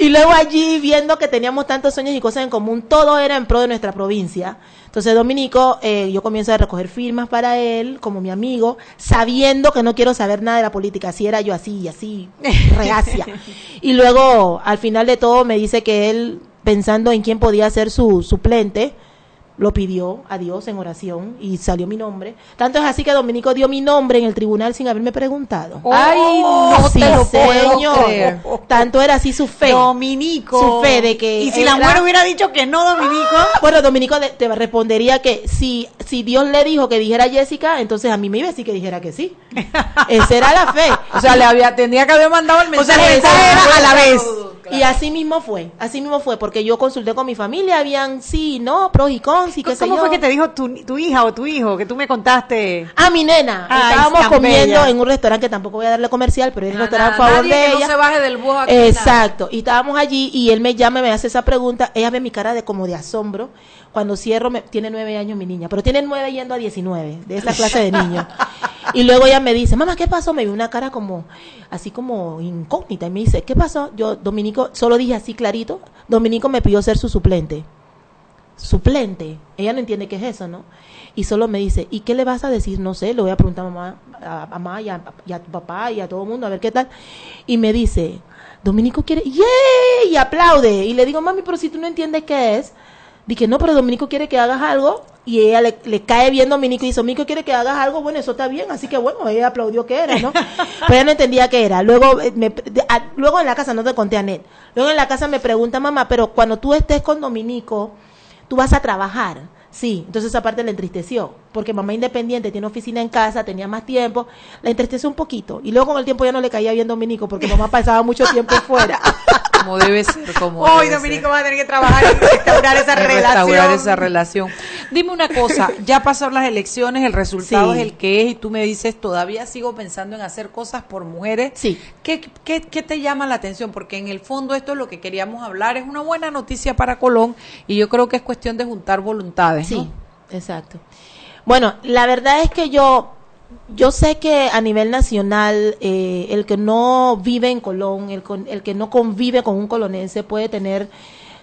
Y luego allí, viendo que teníamos tantos sueños y cosas en común, todo era en pro de nuestra provincia. Entonces, Dominico, eh, yo comienzo a recoger firmas para él, como mi amigo, sabiendo que no quiero saber nada de la política. Así era yo, así y así, reacia. y luego, al final de todo, me dice que él, pensando en quién podía ser su suplente, lo pidió a Dios en oración y salió mi nombre. Tanto es así que Dominico dio mi nombre en el tribunal sin haberme preguntado. Ay, no Sí, te lo puedo señor. creer. Tanto era así su fe. Dominico. Su fe de que Y si la mujer hubiera dicho que no, Dominico. Bueno, Dominico de- te respondería que si, si Dios le dijo que dijera Jessica, entonces a mí me iba a decir que dijera que sí. (laughs) Esa era la fe. O sea, le había, tenía que haber mandado el O sea, mensaje. el mensaje era a la vez. Y así mismo fue, así mismo fue, porque yo consulté con mi familia, habían sí, no, pros y cons y qué sé ¿Cómo yo. fue que te dijo tu, tu hija o tu hijo que tú me contaste? Ah, mi nena. Ay, Estábamos comiendo en un restaurante que tampoco voy a darle comercial, pero es el restaurante a favor nadie de que ella. no se baje del bus aquí, Exacto. Y estábamos allí y él me llama y me hace esa pregunta. Ella ve mi cara de como de asombro. Cuando cierro, me, tiene nueve años mi niña, pero tiene nueve yendo a diecinueve, de esa clase de niños. (laughs) Y luego ella me dice, mamá, ¿qué pasó? Me vio una cara como, así como incógnita. Y me dice, ¿qué pasó? Yo, Dominico, solo dije así clarito, Dominico me pidió ser su suplente. Suplente. Ella no entiende qué es eso, ¿no? Y solo me dice, ¿y qué le vas a decir? No sé, le voy a preguntar a mamá, a, mamá y a, a tu papá y a todo el mundo, a ver qué tal. Y me dice, Dominico quiere, ¡yay! Y aplaude. Y le digo, mami, pero si tú no entiendes qué es. Dije, no, pero Dominico quiere que hagas algo. Y ella le, le cae bien Dominico y dice, Dominico quiere que hagas algo. Bueno, eso está bien. Así que bueno, ella aplaudió que era, ¿no? (laughs) pero ella no entendía qué era. Luego, eh, me, de- a- luego en la casa, no te conté a Net. Luego en la casa me pregunta, mamá, pero cuando tú estés con Dominico, tú vas a trabajar. Sí, entonces esa parte le entristeció, porque mamá independiente tiene oficina en casa, tenía más tiempo, la entristeció un poquito. Y luego con el tiempo ya no le caía bien Dominico, porque mamá (laughs) pasaba mucho tiempo fuera. Como debe ser, como Hoy Dominico ser. va a tener que trabajar en restaurar esa En (laughs) relación. restaurar esa relación. Dime una cosa, ya pasaron las elecciones, el resultado Sí. es el que es y tú me dices, todavía sigo pensando en hacer cosas por mujeres. Sí. ¿Qué, qué, qué te llama la atención? Porque en el fondo esto es lo que queríamos hablar, es una buena noticia para Colón y yo creo que es cuestión de juntar voluntades. Sí, ¿no? exacto. Bueno, la verdad es que yo, yo sé que a nivel nacional, eh, el que no vive en Colón, el, con- el que no convive con un colonense puede tener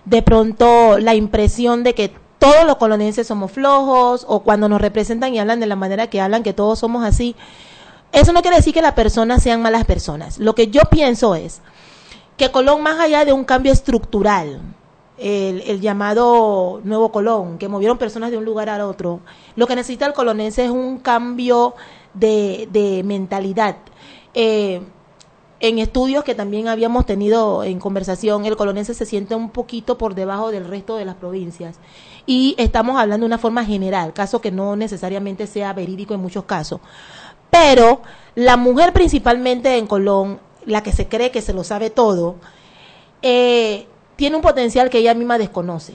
de pronto la impresión de que todos los colonenses somos flojos o cuando nos representan y hablan de la manera que hablan, que todos somos así. Eso no quiere decir que las personas sean malas personas. Lo que yo pienso es que Colón, más allá de un cambio estructural, el, llamado Nuevo Colón, que movieron personas de un lugar al otro, lo que necesita el colonense es un cambio de, de mentalidad. Eh, en estudios que también habíamos tenido en conversación, el colonense se siente un poquito por debajo del resto de las provincias. Y estamos hablando de una forma general, caso que no necesariamente sea verídico en muchos casos. Pero la mujer principalmente en Colón, la que se cree que se lo sabe todo, eh, tiene un potencial que ella misma desconoce.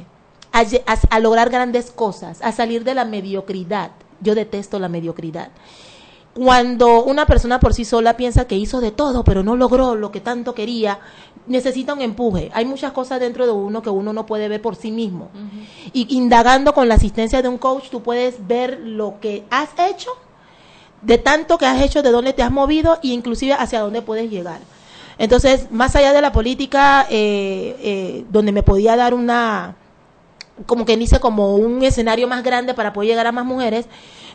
A, a- a lograr grandes cosas, a salir de la mediocridad. Yo detesto la mediocridad. Cuando una persona por sí sola piensa que hizo de todo, pero no logró lo que tanto quería, necesita un empuje. Hay muchas cosas dentro de uno que uno no puede ver por sí mismo. Y indagando con la asistencia de un coach, tú puedes ver lo que has hecho, de tanto que has hecho, de dónde te has movido e inclusive hacia dónde puedes llegar. Entonces, más allá de la política, eh, eh, donde me podía dar una, como que dice, como un escenario más grande para poder llegar a más mujeres,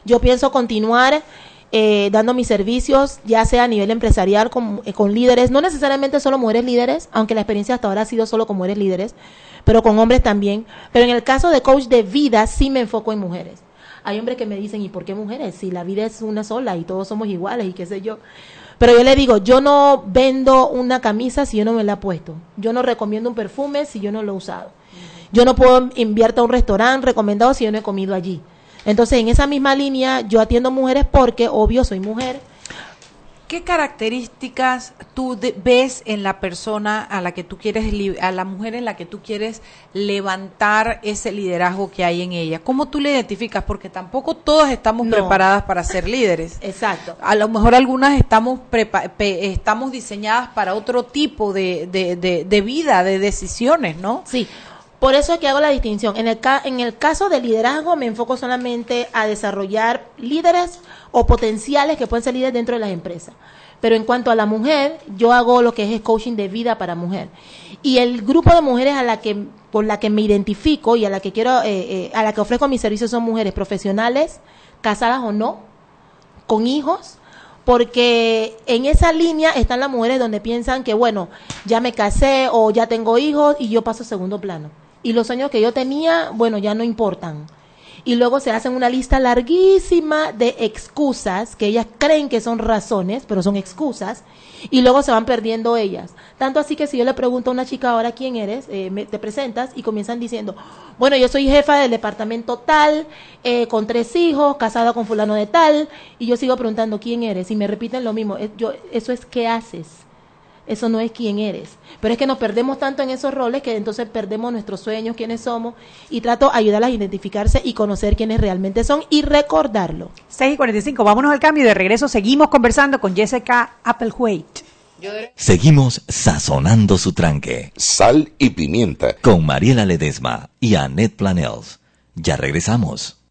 yo pienso continuar eh, dando mis servicios, ya sea a nivel empresarial con, eh, con líderes, no necesariamente solo mujeres líderes, aunque la experiencia hasta ahora ha sido solo con mujeres líderes, pero con hombres también. Pero en el caso de coach de vida, sí me enfoco en mujeres. Hay hombres que me dicen, ¿y por qué mujeres? Si la vida es una sola y todos somos iguales y qué sé yo. Pero yo le digo, yo no vendo una camisa si yo no me la he puesto. Yo no recomiendo un perfume si yo no lo he usado. Yo no puedo invierto a un restaurante recomendado si yo no he comido allí. Entonces, en esa misma línea, yo atiendo mujeres porque, obvio, soy mujer. ¿Qué características tú de- ves en la persona a la que tú quieres, a la mujer en la que tú quieres levantar ese liderazgo que hay en ella? ¿Cómo tú le identificas? Porque tampoco todas estamos No. preparadas para ser líderes. (laughs) Exacto. A lo mejor algunas estamos prepa- pe- estamos diseñadas para otro tipo de, de, de, de vida, de decisiones, ¿no? Sí, por eso es que hago la distinción. En el, ca- en el caso del liderazgo me enfoco solamente a desarrollar líderes o potenciales que pueden líderes dentro de las empresas. Pero en cuanto a la mujer, yo hago lo que es coaching de vida para mujer. Y el grupo de mujeres a la que por la que me identifico y a la que quiero eh, eh, a la que ofrezco mis servicios son mujeres profesionales, casadas o no, con hijos, porque en esa línea están las mujeres donde piensan que, bueno, ya me casé o ya tengo hijos y yo paso segundo plano. Y los sueños que yo tenía, bueno, ya no importan. Y luego se hacen una lista larguísima de excusas que ellas creen que son razones, pero son excusas, y luego se van perdiendo ellas. Tanto así que si yo le pregunto a una chica ahora quién eres, eh, me- te presentas y comienzan diciendo, bueno, yo soy jefa del departamento tal, eh, con tres hijos, casada con fulano de tal, y yo sigo preguntando quién eres, y me repiten lo mismo. Yo, eso es qué haces. Eso no es quién eres. Pero es que nos perdemos tanto en esos roles que entonces perdemos nuestros sueños, quiénes somos, y trato de ayudarlas a identificarse y conocer quiénes realmente son y recordarlo. 6 y 45, vámonos al cambio y de regreso seguimos conversando con Jessica Applewhite. Seguimos sazonando su tranque. Sal y pimienta. Con Mariela Ledesma y Annette Planels. Ya regresamos.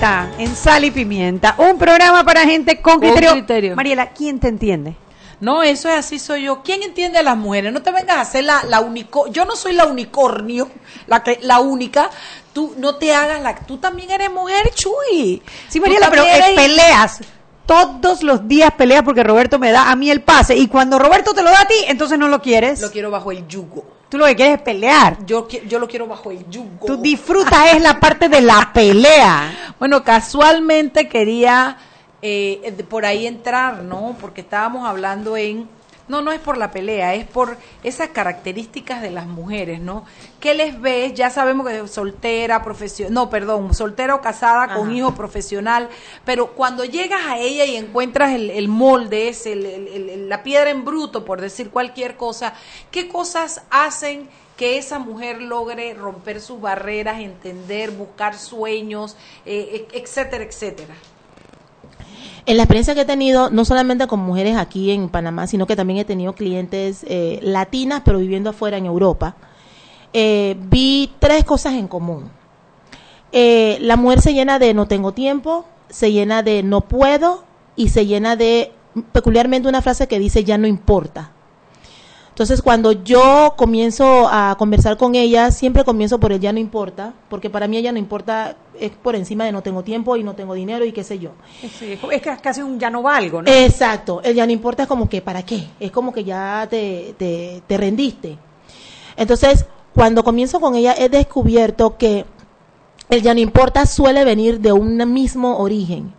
En Sal y Pimienta, un programa para gente con criterio. Criterio. Mariela, ¿quién te entiende? No, eso es así, soy yo. ¿Quién entiende a las mujeres? No te vengas a hacer la, la. Yo no soy la unicornio, la, que, la única. Tú no te hagas la. Tú también eres mujer, Chuy. Sí, Mariela, pero eres- peleas. Todos los días peleas porque Roberto me da a mí el pase. Y cuando Roberto te lo da a ti, entonces no lo quieres. Lo quiero bajo el yugo. Tú lo que quieres es pelear. Yo, yo lo quiero bajo el yugo. Tú disfrutas es la parte de la pelea. (laughs) Bueno, casualmente quería eh, por ahí entrar, ¿no? Porque estábamos hablando en... No, no es por la pelea, es por esas características de las mujeres, ¿no? ¿Qué les ves? Ya sabemos que soltera, profesional, no, perdón, soltera o casada con hijo profesional, pero cuando llegas a ella y encuentras el, el molde, ese, el- el- el- la piedra en bruto, por decir cualquier cosa, ¿qué cosas hacen que esa mujer logre romper sus barreras, entender, buscar sueños, eh, e- etcétera, etcétera? En la experiencia que he tenido, no solamente con mujeres aquí en Panamá, sino que también he tenido clientes eh, latinas, pero viviendo afuera en Europa, eh, vi tres cosas en común. Eh, la mujer se llena de no tengo tiempo, se llena de no puedo y se llena de peculiarmente una frase que dice ya no importa. Entonces, cuando yo comienzo a conversar con ella, siempre comienzo por el ya no importa, porque para mí ella no importa, es por encima de no tengo tiempo y no tengo dinero y qué sé yo. Sí, es que es casi un ya no valgo, ¿no? Exacto, el ya no importa es como que, ¿para qué? Es como que ya te, te, te rendiste. Entonces, cuando comienzo con ella, he descubierto que el ya no importa suele venir de un mismo origen.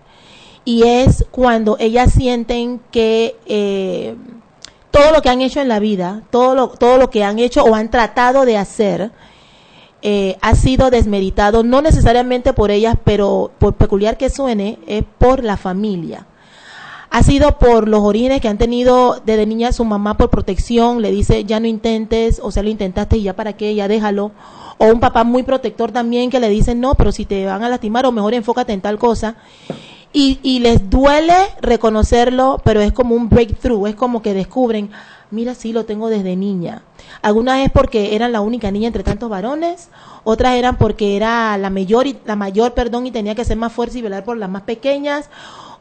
Y es cuando ellas sienten que eh, todo lo que han hecho en la vida, todo lo, todo lo que han hecho o han tratado de hacer, eh, ha sido desmeritado, no necesariamente por ellas, pero por peculiar que suene, es por la familia. Ha sido por los orígenes que han tenido desde niña su mamá por protección, le dice ya no intentes, o sea, lo intentaste y ya para qué, ya déjalo. O un papá muy protector también que le dice no, pero si te van a lastimar o mejor enfócate en tal cosa. Y, y les duele reconocerlo, pero es como un breakthrough, es como que descubren, mira, sí, lo tengo desde niña. Algunas es porque eran la única niña entre tantos varones, otras eran porque era la mayor, y, la mayor, perdón, y tenía que ser más fuerte y velar por las más pequeñas.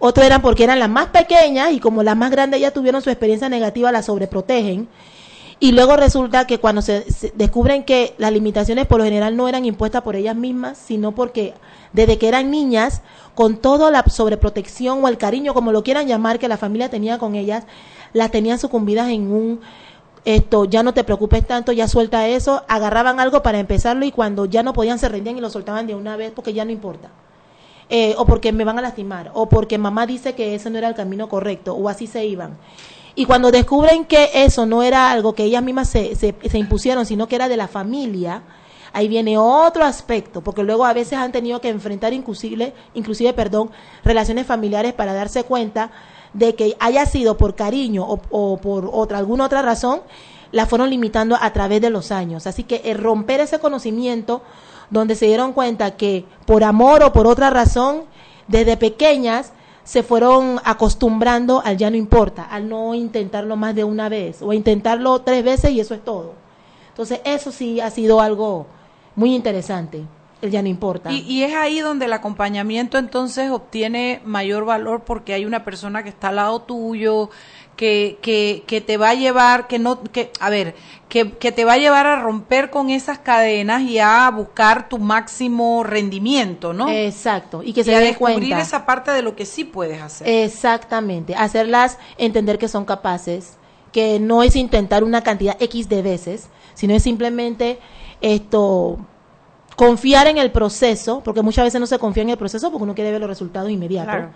Otros eran porque eran las más pequeñas y como las más grandes ya tuvieron su experiencia negativa, las sobreprotegen. Y luego resulta que cuando se descubren que las limitaciones por lo general no eran impuestas por ellas mismas, sino porque desde que eran niñas, con toda la sobreprotección o el cariño, como lo quieran llamar, que la familia tenía con ellas, las tenían sucumbidas en un esto, ya no te preocupes tanto, ya suelta eso, agarraban algo para empezarlo y cuando ya no podían se rendían y lo soltaban de una vez porque ya no importa. Eh, o porque me van a lastimar, o porque mamá dice que ese no era el camino correcto, o así se iban. Y cuando descubren que eso no era algo que ellas mismas se, se, se impusieron, sino que era de la familia, ahí viene otro aspecto, porque luego a veces han tenido que enfrentar inclusive, inclusive perdón, relaciones familiares para darse cuenta de que haya sido por cariño o, por otra, alguna otra razón, la fueron limitando a través de los años. Así que el romper ese conocimiento, donde se dieron cuenta que por amor o por otra razón, desde pequeñas se fueron acostumbrando al ya no importa, al no intentarlo más de una vez o intentarlo tres veces y eso es todo. Entonces eso sí ha sido algo muy interesante. El ya no importa. Y, y, es ahí donde el acompañamiento entonces obtiene mayor valor porque hay una persona que está al lado tuyo, que, que, que te va a llevar, que no, que, a ver, que, que te va a llevar a romper con esas cadenas y a buscar tu máximo rendimiento, ¿no? Exacto. Y que se y a den descubrir cuenta. esa parte de lo que sí puedes hacer. Exactamente. Hacerlas entender que son capaces, que no es intentar una cantidad X de veces, sino es simplemente esto confiar en el proceso, porque muchas veces no se confía en el proceso porque uno quiere ver los resultados inmediatos. Claro.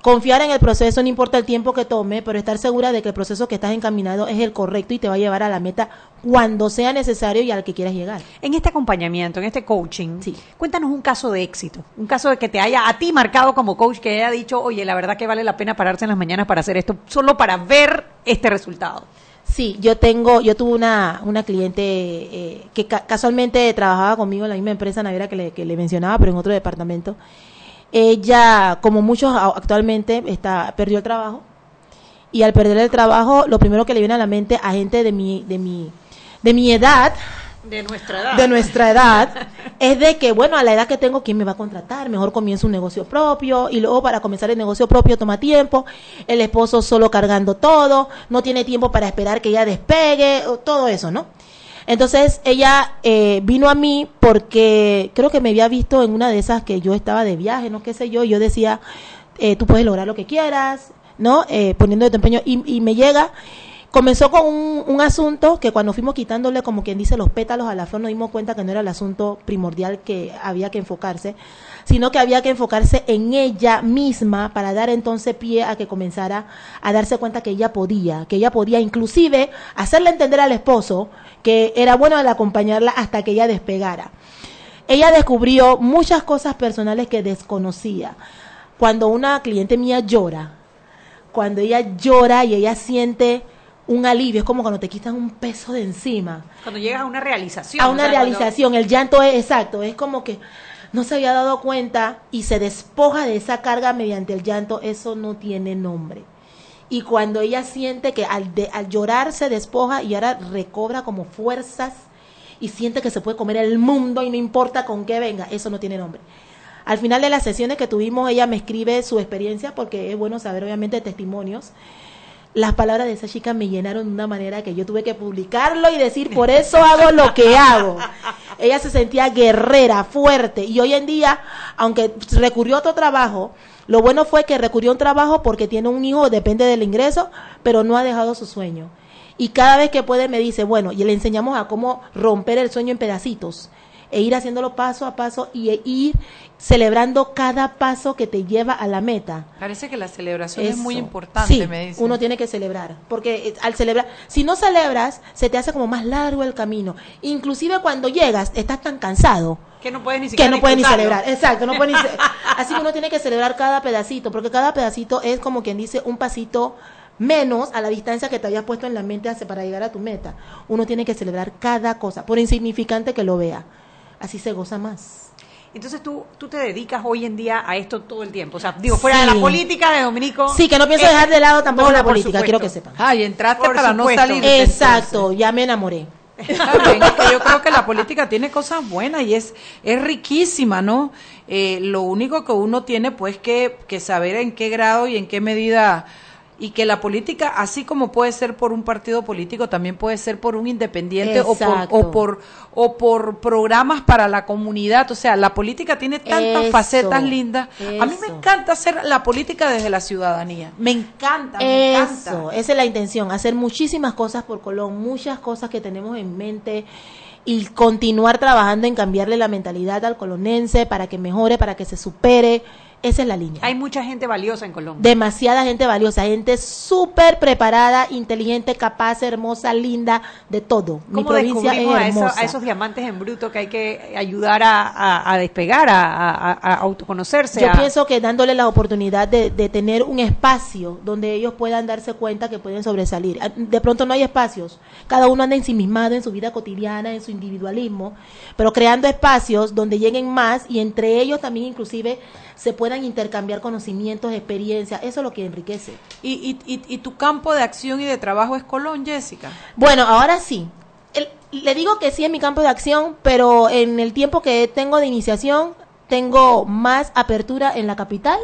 Confiar en el proceso, no importa el tiempo que tome, pero estar segura de que el proceso que estás encaminado es el correcto y te va a llevar a la meta cuando sea necesario y al que quieras llegar. En este acompañamiento, en este coaching, cuéntanos un caso de éxito, un caso de que te haya a ti marcado como coach, que haya dicho, oye, la verdad que vale la pena pararse en las mañanas para hacer esto, solo para ver este resultado. Sí, yo tengo, yo tuve una, una cliente eh, que ca casualmente trabajaba conmigo en la misma empresa naviera que le, que le mencionaba, pero en otro departamento. Ella, como muchos actualmente, está, perdió el trabajo. Y al perder el trabajo, lo primero que le viene a la mente a gente de mi, de mi, de mi edad, De nuestra edad. de nuestra edad, es de que, bueno, a la edad que tengo, ¿quién me va a contratar? Mejor comienzo un negocio propio y luego para comenzar el negocio propio toma tiempo, el esposo solo cargando todo, no tiene tiempo para esperar que ella despegue, o todo eso, ¿no? Entonces ella eh, vino a mí porque creo que me había visto en una de esas que yo estaba de viaje, no qué sé yo, y yo decía, eh, tú puedes lograr lo que quieras, ¿no? Eh, poniendo de tu empeño, y, y me llega comenzó con un, un asunto que cuando fuimos quitándole como quien dice los pétalos a la flor nos dimos cuenta que no era el asunto primordial que había que enfocarse, sino que había que enfocarse en ella misma para dar entonces pie a que comenzara a darse cuenta que ella podía, que ella podía inclusive hacerle entender al esposo que era bueno el acompañarla hasta que ella despegara. Ella descubrió muchas cosas personales que desconocía. Cuando una cliente mía llora, cuando ella llora y ella siente un alivio, es como cuando te quitan un peso de encima. Cuando llegas a una realización. A o una cuando- realización, el llanto es exacto, es como que no se había dado cuenta y se despoja de esa carga mediante el llanto, eso no tiene nombre. Y cuando ella siente que al, de- al llorar se despoja y ahora recobra como fuerzas y siente que se puede comer el mundo y no importa con qué venga, eso no tiene nombre. Al final de las sesiones que tuvimos, ella me escribe su experiencia porque es bueno saber obviamente testimonios. Las palabras de esa chica me llenaron de una manera que yo tuve que publicarlo y decir, por eso hago lo que hago. (laughs) Ella se sentía guerrera, fuerte, y hoy en día, aunque recurrió a otro trabajo, lo bueno fue que recurrió a un trabajo porque tiene un hijo, depende del ingreso, pero no ha dejado su sueño. Y cada vez que puede me dice, bueno, y le enseñamos a cómo romper el sueño en pedacitos e ir haciéndolo paso a paso y e ir celebrando cada paso que te lleva a la meta. Parece que la celebración es muy importante, Sí, me dice. uno tiene que celebrar, porque al celebrar, si no celebras, se te hace como más largo el camino. Inclusive cuando llegas, estás tan cansado Que no puedes ni que siquiera no puedes ni celebrar. Exacto, no puedes ni (laughs) Así que uno tiene que celebrar cada pedacito, porque cada pedacito es como quien dice un pasito menos a la distancia que te habías puesto en la mente hace para llegar a tu meta. Uno tiene que celebrar cada cosa, por insignificante que lo vea. Así se goza más. Entonces tú, tú te dedicas hoy en día a esto todo el tiempo. O sea, digo, fuera de la política de Dominico. Sí, que no pienso eh, dejar de lado tampoco no, la política, supuesto. quiero que sepan. Ah, y entraste Por para no salir. Exacto, ya me enamoré. (laughs) Está bien, es que yo creo que la política tiene cosas buenas y es, es riquísima, ¿no? Eh, lo único que uno tiene pues que, que saber en qué grado y en qué medida y que la política, así como puede ser por un partido político, también puede ser por un independiente o por, o por o por programas para la comunidad. O sea, la política tiene tantas Eso, facetas lindas. A mí me encanta hacer la política desde la ciudadanía. Me encanta, me encanta. Eso, esa es la intención, hacer muchísimas cosas por Colón, muchas cosas que tenemos en mente y continuar trabajando en cambiarle la mentalidad al colonense para que mejore, para que se supere. Esa es la línea. Hay mucha gente valiosa en Colombia. Demasiada gente valiosa, gente súper preparada, inteligente, capaz, hermosa, linda, de todo. Mi ¿Cómo provincia es a, eso- a esos diamantes en bruto que hay que ayudar a, a- a despegar, a, autoconocerse? Yo pienso que dándole la oportunidad de, de tener un espacio donde ellos puedan darse cuenta que pueden sobresalir. Ah, De pronto no hay espacios. Cada uno anda ensimismado en su vida cotidiana, en su individualismo, pero creando espacios donde lleguen más y entre ellos también inclusive se puedan intercambiar conocimientos, experiencias. Eso es lo que enriquece. ¿Y, y, y, y tu campo de acción y de trabajo es Colón, Jessica? Bueno, ahora sí. El- le digo que sí es mi campo de acción, pero en el tiempo que tengo de iniciación, tengo más apertura en la capital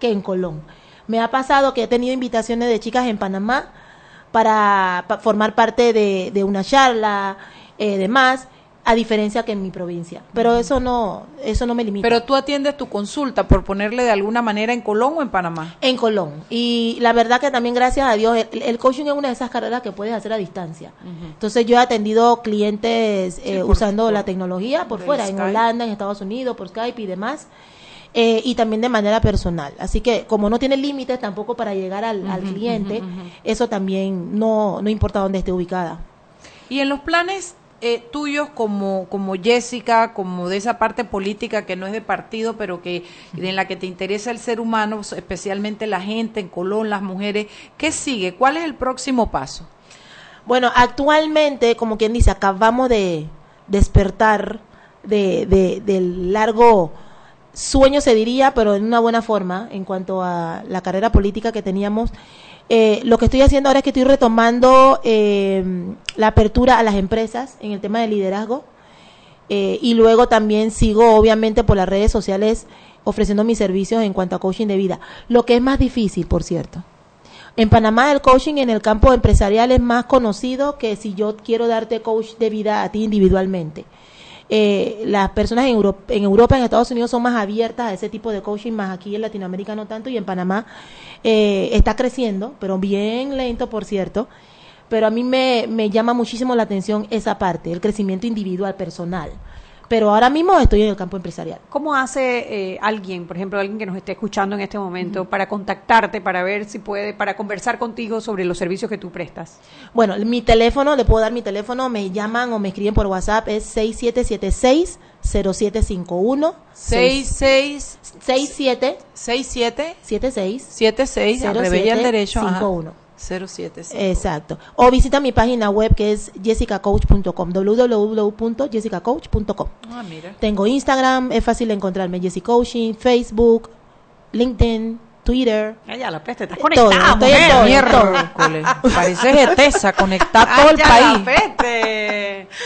que en Colón. Me ha pasado que he tenido invitaciones de chicas en Panamá para, pa- formar parte de, de una charla, eh, demás, a diferencia que en mi provincia. Pero eso no, eso no me limita. Pero tú atiendes tu consulta, por ponerle de alguna manera, en Colón o en Panamá. En Colón. Y la verdad que también, gracias a Dios, el, el coaching es una de esas carreras que puedes hacer a distancia. Entonces yo he atendido clientes eh, por- usando por- la tecnología por fuera, en. Holanda, en Estados Unidos, por Skype y demás. eh, y también de manera personal. Así que como no tiene límites tampoco para llegar al, al cliente, eso también no, no importa dónde esté ubicada. Y en los planes eh, tuyos como, como Jessica, como de esa parte política que no es de partido, pero que en la que te interesa el ser humano, especialmente la gente en Colón, las mujeres, ¿qué sigue? ¿Cuál es el próximo paso? Bueno, actualmente, como quien dice, acabamos de despertar de, de- del largo sueño, se diría, pero en una buena forma, en cuanto a la carrera política que teníamos. Eh, lo que estoy haciendo ahora es que estoy retomando eh, la apertura a las empresas en el tema de liderazgo. Eh, y luego también sigo, obviamente, por las redes sociales ofreciendo mis servicios en cuanto a coaching de vida. Lo que es más difícil, por cierto. En Panamá el coaching en el campo empresarial es más conocido que si yo quiero darte coach de vida a ti individualmente. Eh, las personas en Europa, en Estados Unidos son más abiertas a ese tipo de coaching, más aquí en Latinoamérica no tanto y en Panamá eh, está creciendo, pero bien lento, por cierto. Pero a mí me, me llama muchísimo la atención esa parte, el crecimiento individual, personal. Pero ahora mismo estoy en el campo empresarial. ¿Cómo hace eh, alguien, por ejemplo, alguien que nos esté escuchando en este momento, para contactarte, para ver si puede, para conversar contigo sobre los servicios que tú prestas? Bueno, mi teléfono, le puedo dar mi teléfono, me llaman o me escriben por WhatsApp, es 6776-0751. 66 67 67 76 76 al derecho. ajá. 51. 075. Exacto. O visita mi página web que es jessicacoach.com, www.jessicacoach.com. Ah, mira. Tengo Instagram, es fácil encontrarme, Jessie Coaching, Facebook, LinkedIn, Twitter. Ella la peste, estás Todo, conectada, estoy en todo, en Miércoles. (laughs) Pareces Etesa, conectar todo el país. la peste. (laughs)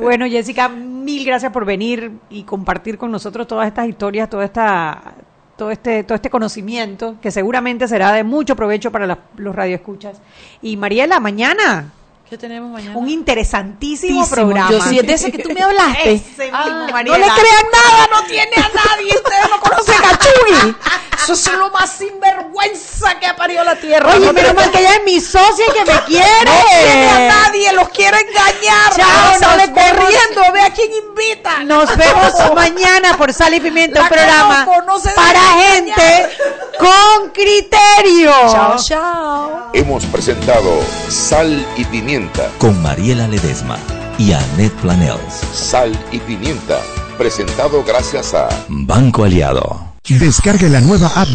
Bueno, Jessica, mil gracias por venir y compartir con nosotros todas estas historias, toda esta todo este, todo este conocimiento que seguramente será de mucho provecho para la- los radioescuchas. Y Mariela, mañana ¿Qué tenemos mañana? un interesantísimo Tísimo. programa. Yo sí, es de ese que tú me hablaste. Ese Ah, mismo, no le crean nada, no tiene a nadie. Ustedes no conocen a Chuy. Eso es lo más sinvergüenza que ha parido la tierra. Oye, No menos mal que ella es mi socia y que me (laughs) quiere. No tiene a nadie, los quiere engañar. Chao, vemos. corriendo, ve a quién invita. Nos vemos (laughs) mañana por Sal y Pimienta, un programa no para gente con criterio. Chao, chao. Hemos presentado Sal y Pimienta. Con Mariela Ledesma y Annette Planels. Sal y Pimienta. Presentado gracias a Banco Aliado. Descargue la nueva app